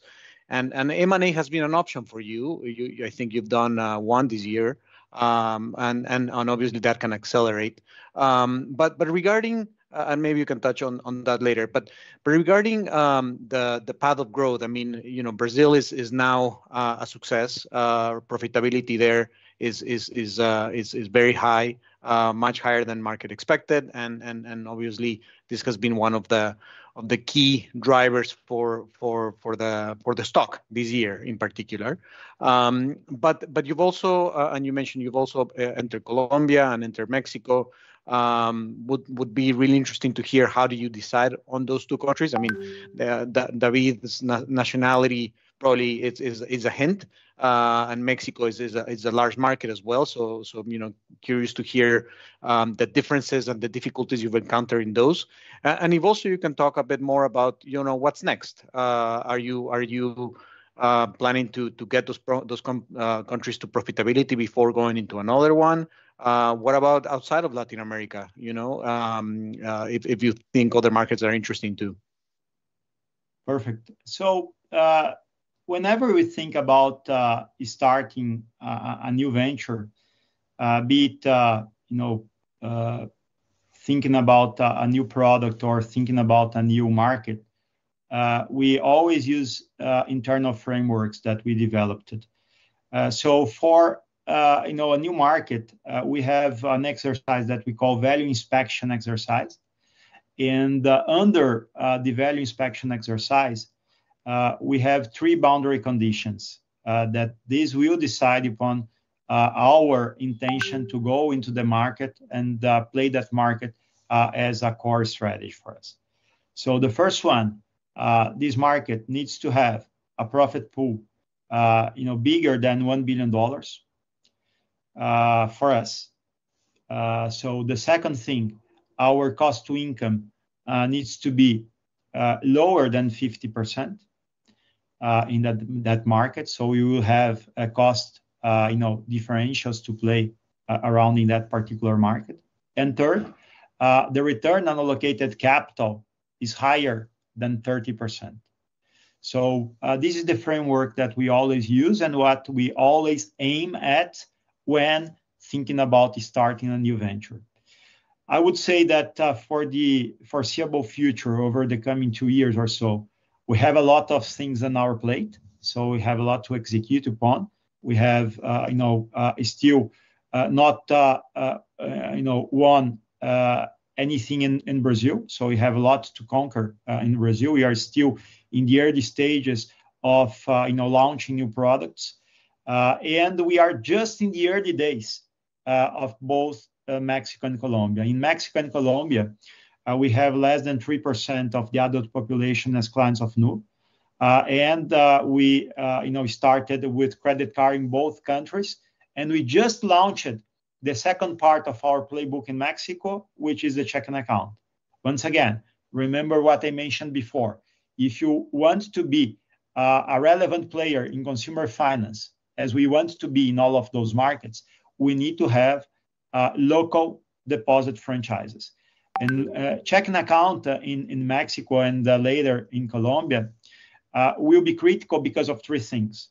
And and M&A has been an option for you. I think you've done one this year. Um, and and and obviously, that can accelerate. Um, but but regarding, and maybe you can touch on on that later, but but regarding the the path of growth, I mean, you know, Brazil is now a success. Profitability there is is is uh, is is very high, uh, much higher than market expected. And and and obviously, this has been one of the of the key drivers for for for the for the stock this year in particular. Um, but but you've also, uh, and you mentioned you've also entered Colombia and entered Mexico. Um, would be really interesting to hear how do you decide on those two countries? I mean, David's nationality probably it's is is a hint. Uh, and Mexico is is a large market as well. So, so you know, curious to hear um, the differences and the difficulties you've encountered in those. And if also you can talk a bit more about, you know, what's next. Uh, are you are you uh, planning to to get those those countries to profitability before going into another one? What about outside of Latin America, you know, um, if you think other markets are interesting too? Perfect. So whenever we think about uh, starting uh, a new venture, uh, be it, you know, thinking about a new product or thinking about a new market, we always use internal frameworks that we developed. So for, you know, a new market, we have an exercise that we call value inspection exercise. And under the value inspection exercise, Uh, we have three boundary conditions uh, that these will decide upon uh, our intention to go into the market and play that market as a core strategy for us. So the first one, this market needs to have a profit pool, you know, bigger than $1 billion for us. So the second thing, our cost to income needs to be lower than 50% Uh, in that market. So we will have a cost, uh, you know, differentials to play uh, around in that particular market. And third, the return on allocated capital is higher than 30%. So this is the framework that we always use and what we always aim at when thinking about starting a new venture. I would say that for the foreseeable future, over the coming two years or so, we have a lot of things on our plate. So we have a lot to execute upon. We have, uh, you know, uh, still uh, not, you know, won anything in Brazil. So we have a lot to conquer in Brazil. We are still in the early stages of, you know, launching new products. And we are just in the early days of both Mexico and Colombia. In Mexico and Colombia, Uh, we have less than 3% of the adult population as clients of Nu. Uh, and uh, we, you know, started with credit card in both countries, and we just launched the second part of our playbook in Mexico, which is the checking account. Once again, remember what I mentioned before. If you want to be a relevant player in consumer finance, as we want to be in all of those markets, we need to have local deposit franchises. And uh, checking account uh, in in Mexico and uh, later in Colombia will be critical because of three things.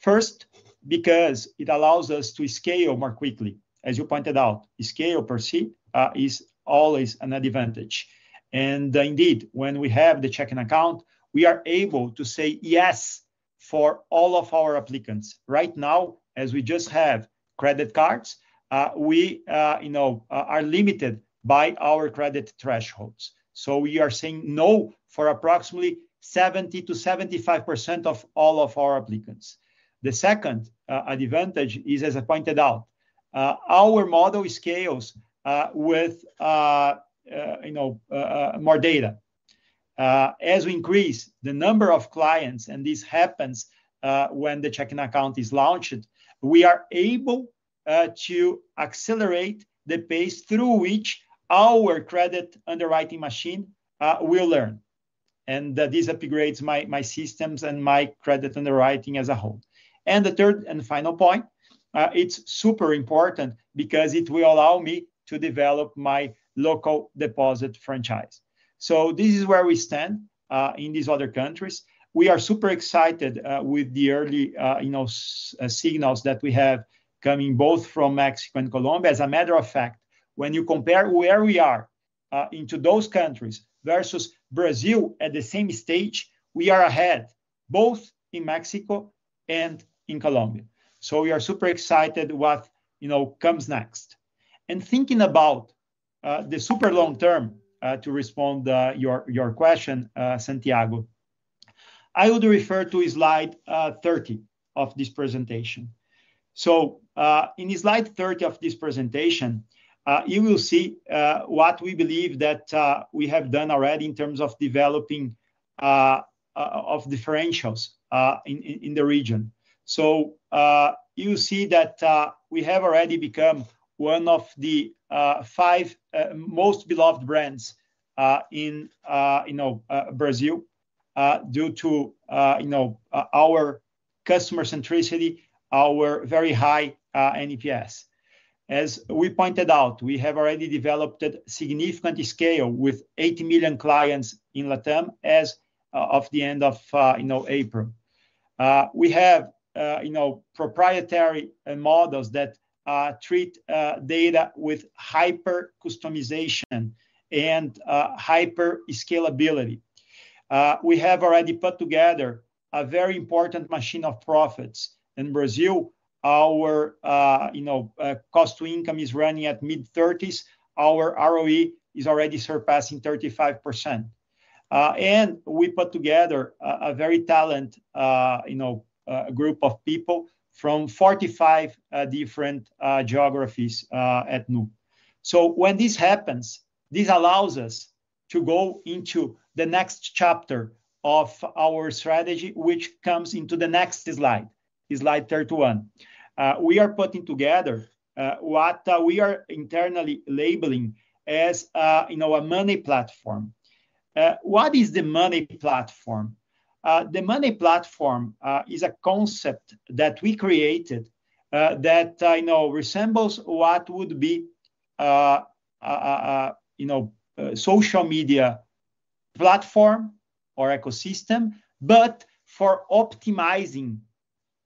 First, because it allows us to scale more quickly. As you pointed out, scale per se is always an advantage. And indeed, when we have the checking account, we are able to say yes for all of our applicants. Right now, as we just have credit cards, we, you know, are limited by our credit thresholds. So we are saying no for approximately 70 to 75% of all of our applicants. The second uh, advantage is, as I pointed out, uh, our model scales uh, with, you know, more data. As we increase the number of clients, and this happens when the checking account is launched, we are able to accelerate the pace through which our credit underwriting machine uh, will learn. And uh, this upgrades my my systems and my credit underwriting as a whole. And the third and final point, uh, it's super important because it will allow me to develop my local deposit franchise. So this is where we stand in these other countries. We are super excited with the early, you know, signals that we have coming both from Mexico and Colombia. As a matter of fact, when you compare where we are uh, into those countries versus Brazil at the same stage, we are ahead, both in Mexico and in Colombia. So we are super excited what, you know, comes next. And thinking about uh, the super long term, uh, to respond your your question, Santiago, I would refer to slide 30 of this presentation. So in slide 30 of this presentation, Uh, you will see uh, what we believe that uh, we have done already in terms of developing of differentials in the region. So you see that we have already become one of the five most beloved brands in you know Brazil due to you know our customer centricity, our very high NPS. As we pointed out, we have already developed significant scale with 80 million clients in LatAm as uh, of the end of uh, you know April. Uh, we have you know proprietary models that treat data with hyper customization and hyper scalability. We have already put together a very important machine of profits. In Brazil, our uh, you know uh, cost to income is running at mid-30s. Our ROE is already surpassing 35%. Uh, and we put together a very talented you know group of people from 45 different geographies at Nu. So when this happens, this allows us to go into the next chapter of our strategy, which comes into the next slide, slide 31. Uh, we are putting together uh, what uh, we are internally labeling as, you know, a money platform. What is the money platform? The money platform is a concept that we created that I know resembles what would be you know social media platform or ecosystem, but for optimizing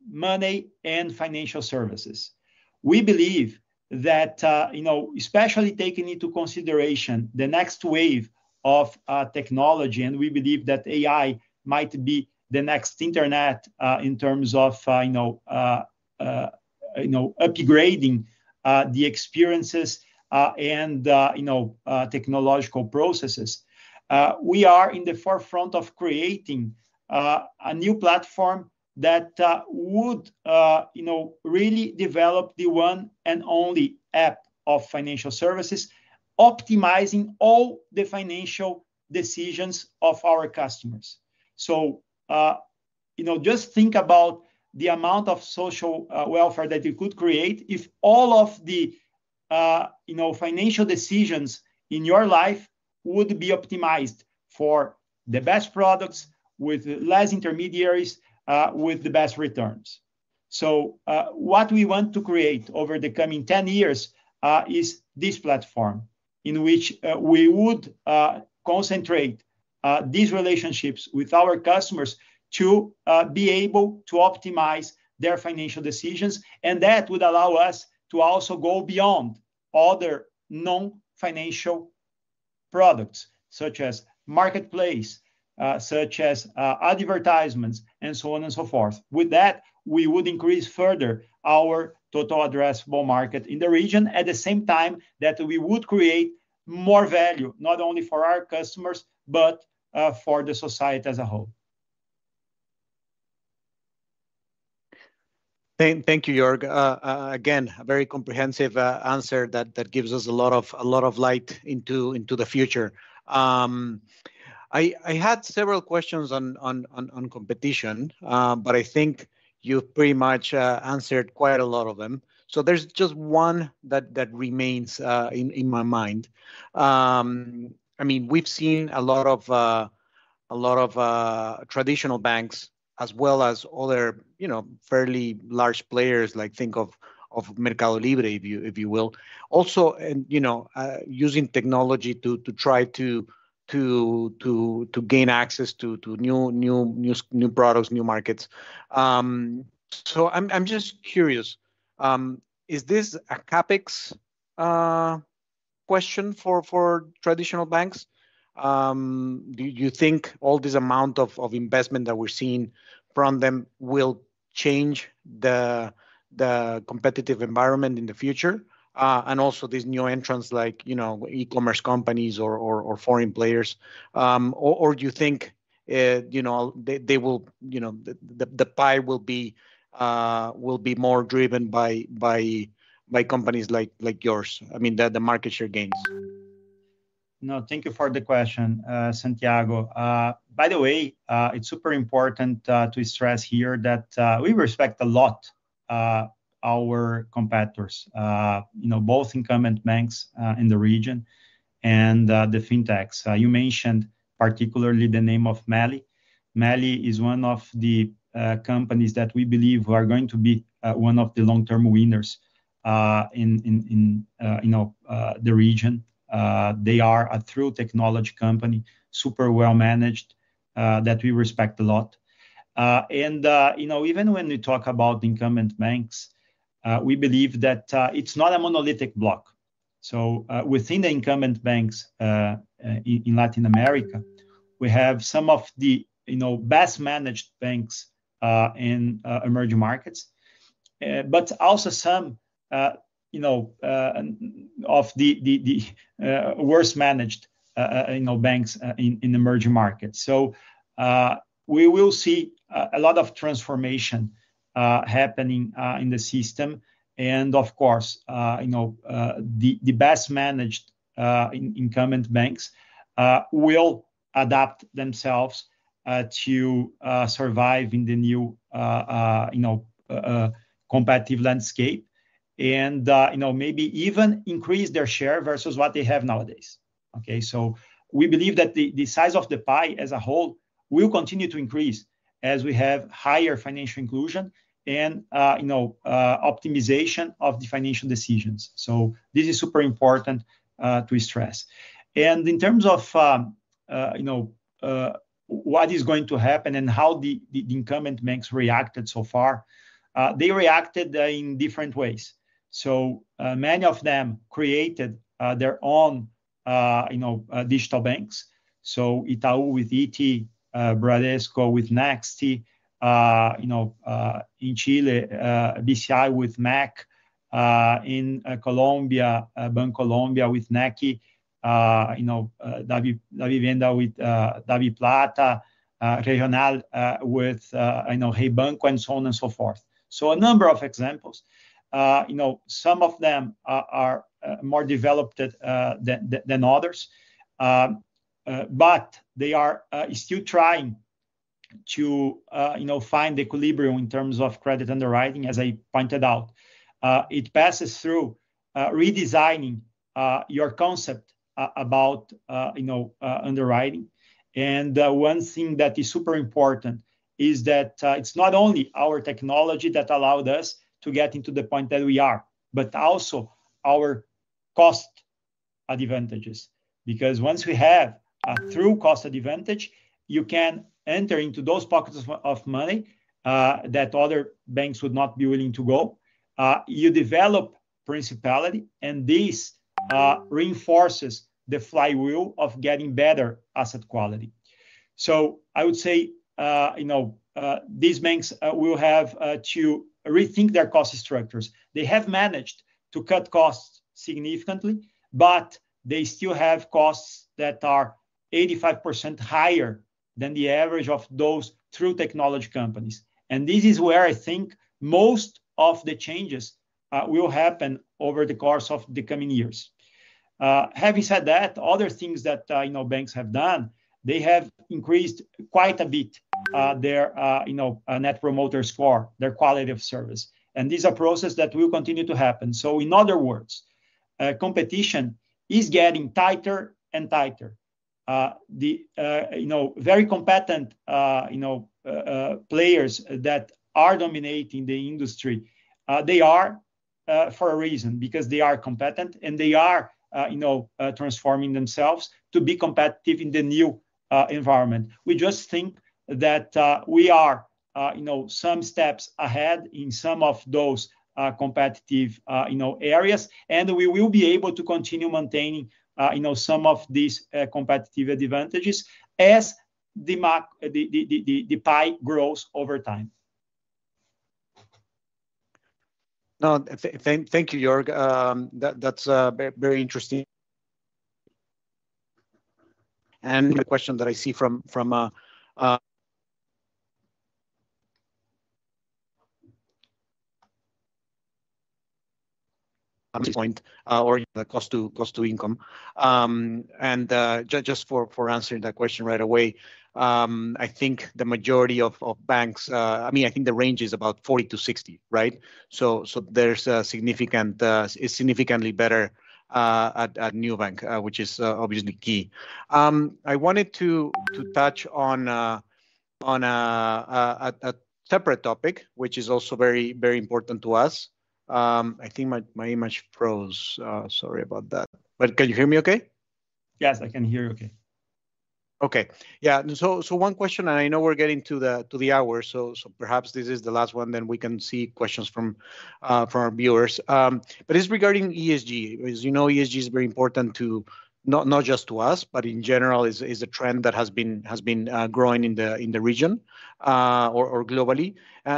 money and financial services. We believe that uh, you know especially taking into consideration the next wave of uh, technology, and we believe that AI might be the next internet uh, in terms of you know, you know upgrading the experiences and you know technological processes. We are in the forefront of creating a new platform that uh, would uh, you know really develop the one and only app of financial services, optimizing all the financial decisions of our customers. So, uh, you know, just think about the amount of social welfare that you could create if all of the, you know, financial decisions in your life would be optimized for the best products with less intermediaries, Uh, with the best returns. So, uh, what we want to create over the coming 10 years uh, is this platform, in which we would concentrate these relationships with our customers to be able to optimize their financial decisions, and that would allow us to also go beyond other non-financial products, such as marketplace, Uh, such as uh, advertisements, and so on and so forth. With that, we would increase further our total addressable market in the region, at the same time that we would create more value, not only for our customers, but uh, for the society as a whole. Thank you, Jörg. Again, a very comprehensive answer that that gives us a lot of a lot of light into into the future. Um, I had several questions on on on competition, uh, but I think you've pretty much uh, answered quite a lot of them. So there's just one that that remains uh, in in my mind. Um, I mean, we've seen a lot of a lot of traditional banks as well as other, you know, fairly large players, like think of of Mercado Libre, if you if you will. Also, and you know, using technology to to try to gain access to to new new new new products, new markets. Um, so I'm I'm just curious, um, is this a CapEx uh, question for for traditional banks? Um, do you think all this amount of of investment that we're seeing from them will change the the competitive environment in the future? Uh, and also these new entrants like, you know, e-commerce companies or or foreign players. Um, or do you think, uh, you know, they will, you know, the the pie will be uh, will be more driven by by by companies like like yours? I mean, the market share gains. No, thank you for the question, uh, Santiago. By the way, it's super important to stress here that we respect a lot our competitors, uh, you know, both incumbent banks uh, in the region and uh, the fintechs. You mentioned particularly the name of MELI. MELI is one of the companies that we believe are going to be one of the long-term winners in you know the region. They are a true technology company, super well managed, that we respect a lot. And you know, even when we talk about incumbent banks, Uh, we believe that uh, it's not a monolithic block. So, uh, within the incumbent banks in Latin America, we have some of the, you know, best managed banks in emerging markets. But also some, you know, of the the worst managed, you know, banks in emerging markets. So, we will see a lot of transformation Uh, happening uh, in the system. And of course, uh, you know, the the best managed incumbent banks will adapt themselves to survive in the new, you know, competitive landscape. And, you know, maybe even increase their share versus what they have nowadays. Okay, so we believe that the, the size of the pie as a whole will continue to increase as we have higher financial inclusion and, uh, you know, uh, optimization of the financial decisions. So this is super important uh, to stress. And in terms of, um, you know, what is going to happen and how the the incumbent banks reacted so far, they reacted in different ways. So, many of them created their own, you know, digital banks. So Itaú with iti, Bradesco with Nexti, Uh, you know, uh, in Chile, uh, BCI with MACH, in Colombia, Bancolombia with Nequi, you know, Davivienda with Davi DaviPlata, Regional with, you know, Hey Banco, and so on and so forth. So a number of examples. You know, some of them are more developed than others. Um, but they are still trying to uh, you know find the equilibrium in terms of credit underwriting, as I pointed out. Uh, it passes through uh, redesigning your concept about you know underwriting. And one thing that is super important is that it's not only our technology that allowed us to get into the point that we are, but also our cost advantages. Because once we have a true cost advantage, you can enter into those pockets of money uh, that other banks would not be willing to go. Uh, you develop principality, and this uh, reinforces the flywheel of getting better asset quality. So I would say, you know, these banks will have to rethink their cost structures. They have managed to cut costs significantly, but they still have costs that are 85% higher than the average of those true technology companies. And this is where I think most of the changes uh, will happen over the course of the coming years. Uh, having said that, other things that uh, you know banks have done, they have increased quite a bit their you know Net Promoter Score, their quality of service. And this is a process that will continue to happen. So in other words, competition is getting tighter and tighter. Uh, the uh, you know very competent uh, you know players that are dominating the industry, they are for a reason, because they are competent, and they are you know transforming themselves to be competitive in the new environment. We just think that we are you know some steps ahead in some of those competitive you know areas, and we will be able to continue maintaining Uh, you know some of these uh, competitive advantages as uh, the pie grows over time. No, thank you, Jörg. Um, that's very interesting. And the question that I see from this point, uh, or the cost to cost to income. Um, and uh, just for answering that question right away, um, I think the majority of banks, uh, I mean, I think the range is about 40 to 60, right? So so there's a significant, it's significantly better at Nubank, which is obviously key. Um, I wanted to to touch on a separate topic, which is also very, very important to us. Um, I think my my image froze. Uh, sorry about that. But can you hear me okay? Yes, I can hear you okay. Okay. Yeah, so so one question, and I know we're getting to the to the hour, so so perhaps this is the last one, then we can see questions from uh, from our viewers. Um, but it's regarding ESG. As you know, ESG is very important to not not just to us, but in general, is is a trend that has been has been uh, growing in the in the region uh, or globally.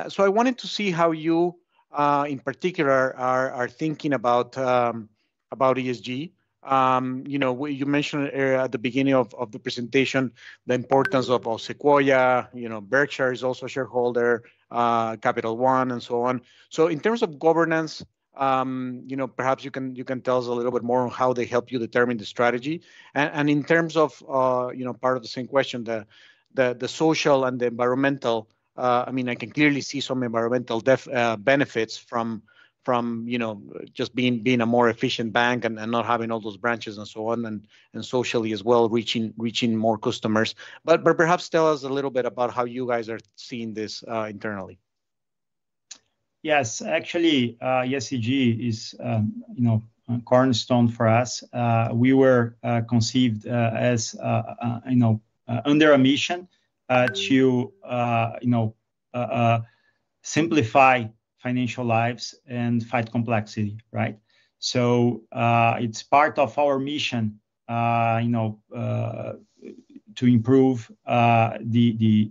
So I wanted to see how you Uh, in particular are thinking about um, about ESG. Um, you know, you mentioned uh, at the beginning of the presentation, the importance of Sequoia, you know, Berkshire is also a shareholder, uh, Capital One, and so on. So in terms of governance, um, you know, perhaps you can you can tell us a little bit more on how they help you determine the strategy. And in terms of, you know, part of the same question, the social and the environmental, Uh, I mean, I can clearly see some environmental uh, benefits from, from you know, just being being a more efficient bank and not having all those branches and so on, and and socially as well, reaching reaching more customers. But but perhaps tell us a little bit about how you guys are seeing this uh, internally. Yes, actually, ESG is, um, you know, cornerstone for us. We were conceived as, you know, under a mission Uh, to, uh, you know, uh, simplify financial lives and fight complexity, right? So, it's part of our mission, you know, to improve the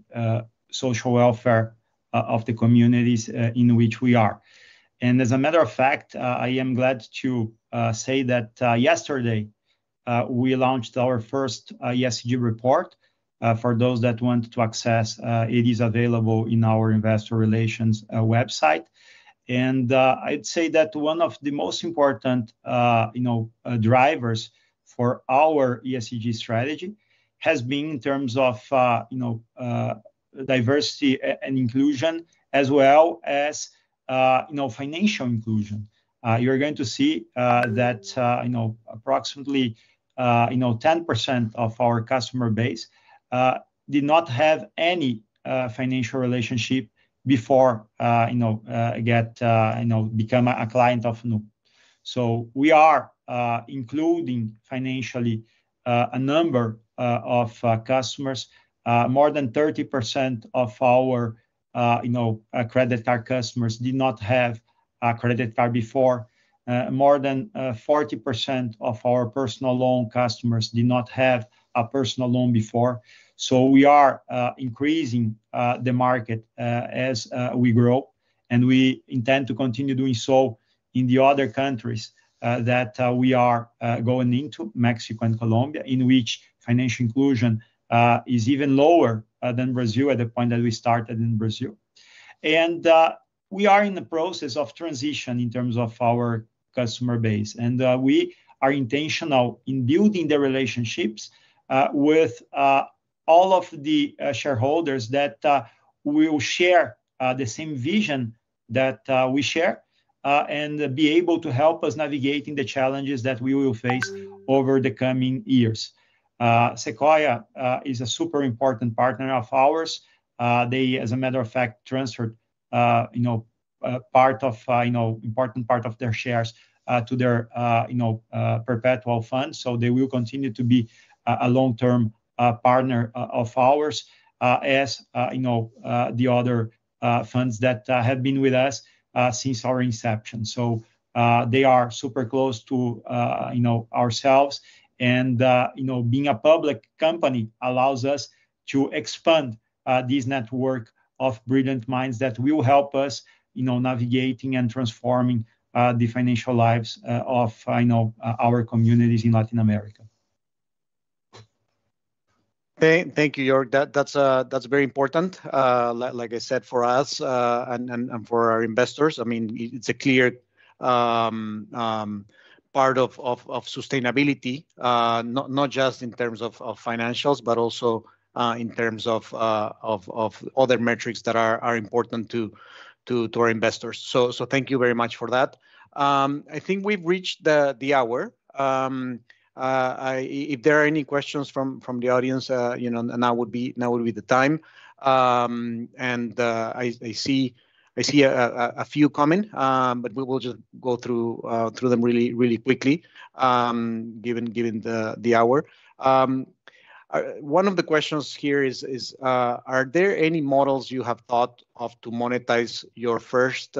social welfare of the communities in which we are. And as a matter of fact, I am glad to say that yesterday we launched our first ESG report. Uh, for those that want to access, uh, it is available in our investor relations uh, website. And I'd say that one of the most important, you know, drivers for our ESG strategy has been in terms of, you know, diversity and inclusion, as well as you know financial inclusion. you're going to see that you know approximately you know 10% of our customer base Uh, did not have any uh, financial relationship before uh, you know get you know become a client of Nu. So we are including financially a number of customers. More than 30% of our you know credit card customers did not have a credit card before. More than 40% of our personal loan customers did not have a personal loan before. So we are uh, increasing uh, the market uh, as we grow, and we intend to continue doing so in the other countries that we are going into, Mexico and Colombia, in which financial inclusion is even lower than Brazil at the point that we started in Brazil. And we are in the process of transition in terms of our customer base, and we are intentional in building the relationships Uh, with uh, all of the uh, shareholders that will share the same vision that we share and be able to help us navigating the challenges that we will face over the coming years. Sequoia is a super important partner of ours. They, as a matter of fact, transferred, you know, part of, you know, important part of their shares to their, you know, perpetual fund. So they will continue to be a long-term uh, partner uh, of ours, uh, as, you know, the other funds that have been with us since our inception. So they are super close to, you know, ourselves. And, you know, being a public company allows us to expand this network of brilliant minds that will help us, you know, navigating and transforming the financial lives of, you know, our communities in Latin America. Thank you, Jörg. That's uh, that's very important. Uh, like I said, for us uh, and and for our investors, I mean, it's a clear um, um, part of of sustainability, not not just in terms of financials, but also in terms of of other metrics that are are important to to our investors. So so thank you very much for that. Um, I think we've reached the hour. Uh, if there are any questions from from the audience, uh, you know, now would be now would be the time. Um, And uh, I I, see I see a few coming, um, but we will just go through through them really really quickly, um, given given the the hour. Um, one of the questions here is, is uh, are there any models you have thought of to monetize your first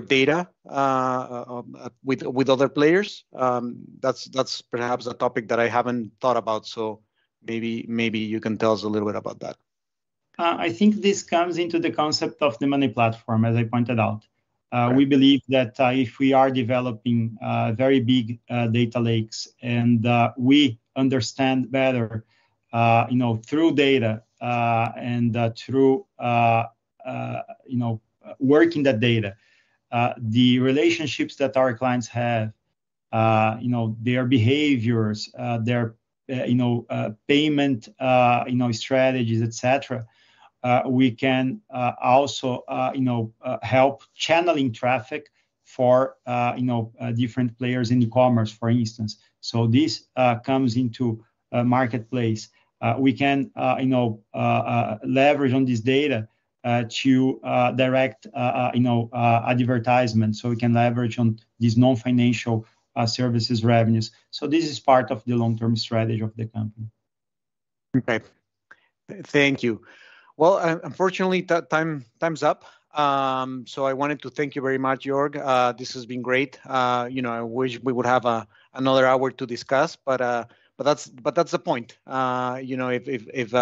data uh, uh, um, uh, with with other players? Um, that's that's perhaps a topic that I haven't thought about, so maybe maybe you can tell us a little bit about that. I think this comes into the concept of the money platform, as I pointed out. We believe that if we are developing very big data lakes, and we understand better, you know, through data, and through you know, Uh, working that data, uh, the relationships that our clients have, uh, you know, their behaviors, their you know, payment you know, strategies, etc. we can also you know, help channeling traffic for you know, different players in e-commerce, for instance. So this comes into marketplace. We can you know, leverage on this data Uh, to uh, direct uh, you know, advertisement, so we can leverage on these non-financial services revenues. So this is part of the long-term strategy of the company. Okay. Thank you. Well, unfortunately, time's up. Um, so I wanted to thank you very much, Jörg. This has been great. You know, I wish we would have another hour to discuss, but uh but that's but that's the point. You know, if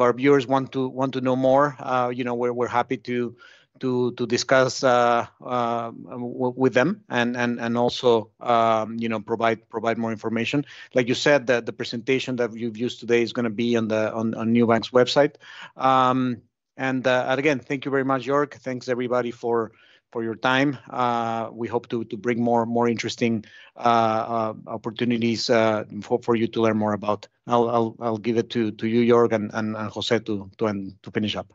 our viewers want to want to know more, uh, you know, we're we're happy to to to discuss uh, um, with them and and and also, um, you know, provide provide more information. Like you said, the presentation that you've used today is gonna be on Nubank's website. Um, uh, and again, thank you very much, Jörg. Thanks, everybody, for for your time. Uh, we hope to, to bring more more interesting uh, uh, opportunities uh, for, for you to learn more about. I'll, I'll, I'll give it to, to you, Jörg, and, and, and Jose to, to, end, to finish up.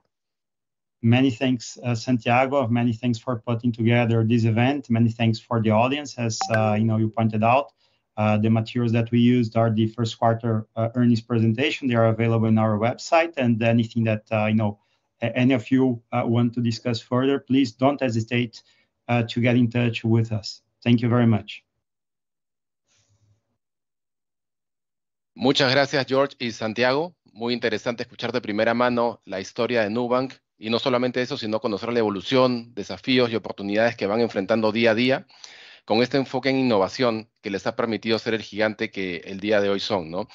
Many thanks, uh, Santiago. Many thanks for putting together this event. Many thanks for the audience, as uh, you know you pointed out. the materials that we used are the first quarter earnings presentation. They are available on our website, and anything that you know any of you uh, want to discuss further, please don't hesitate uh, to get in touch with us. Thank you very much. Muchas gracias, George y Santiago. Muy interesante escuchar de primera mano la historia de Nubank y no solamente eso, sino conocer la evolución, desafíos y oportunidades que van enfrentando día a día con este enfoque en innovación que les ha permitido ser el gigante que el día de hoy son, ¿no?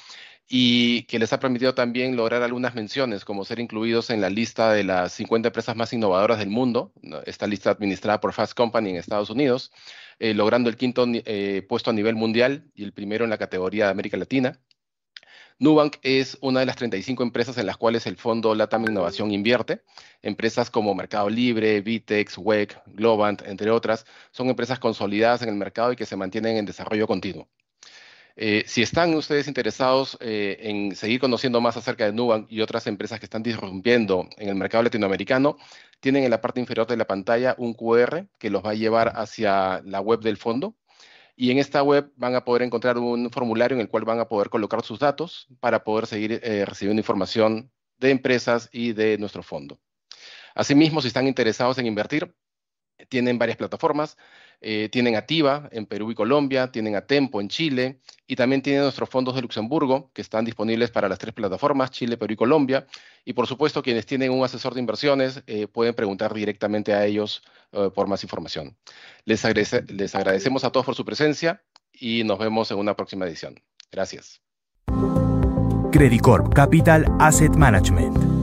Y que les ha permitido también lograr algunas menciones, como ser incluidos en la lista de las 50 empresas más innovadoras del mundo, esta lista administrada por Fast Company en Estados Unidos, eh, logrando el quinto eh, puesto a nivel mundial y el primero en la categoría de América Latina. Nubank es una de las 35 empresas en las cuales el fondo Latam Innovación invierte. Empresas como Mercado Libre, Vitex, WEC, Globant, entre otras, son empresas consolidadas en el mercado y que se mantienen en desarrollo continuo. Eh, si están ustedes interesados eh, en seguir conociendo más acerca de Nubank y otras empresas que están disrumpiendo en el mercado latinoamericano, tienen en la parte inferior de la pantalla un QR que los va a llevar hacia la web del fondo. Y en esta web van a poder encontrar un formulario en el cual van a poder colocar sus datos para poder seguir eh, recibiendo información de empresas y de nuestro fondo. Asimismo, si están interesados en invertir, tienen varias plataformas. Eh, tienen Ativa en Perú y Colombia, tienen Atempo en Chile y también tienen nuestros fondos de Luxemburgo que están disponibles para las tres plataformas, Chile, Perú y Colombia. Y por supuesto, quienes tienen un asesor de inversiones eh, pueden preguntar directamente a ellos eh, por más información. Les, les agradecemos a todos por su presencia y nos vemos en una próxima edición. Gracias. Credicorp Capital Asset Management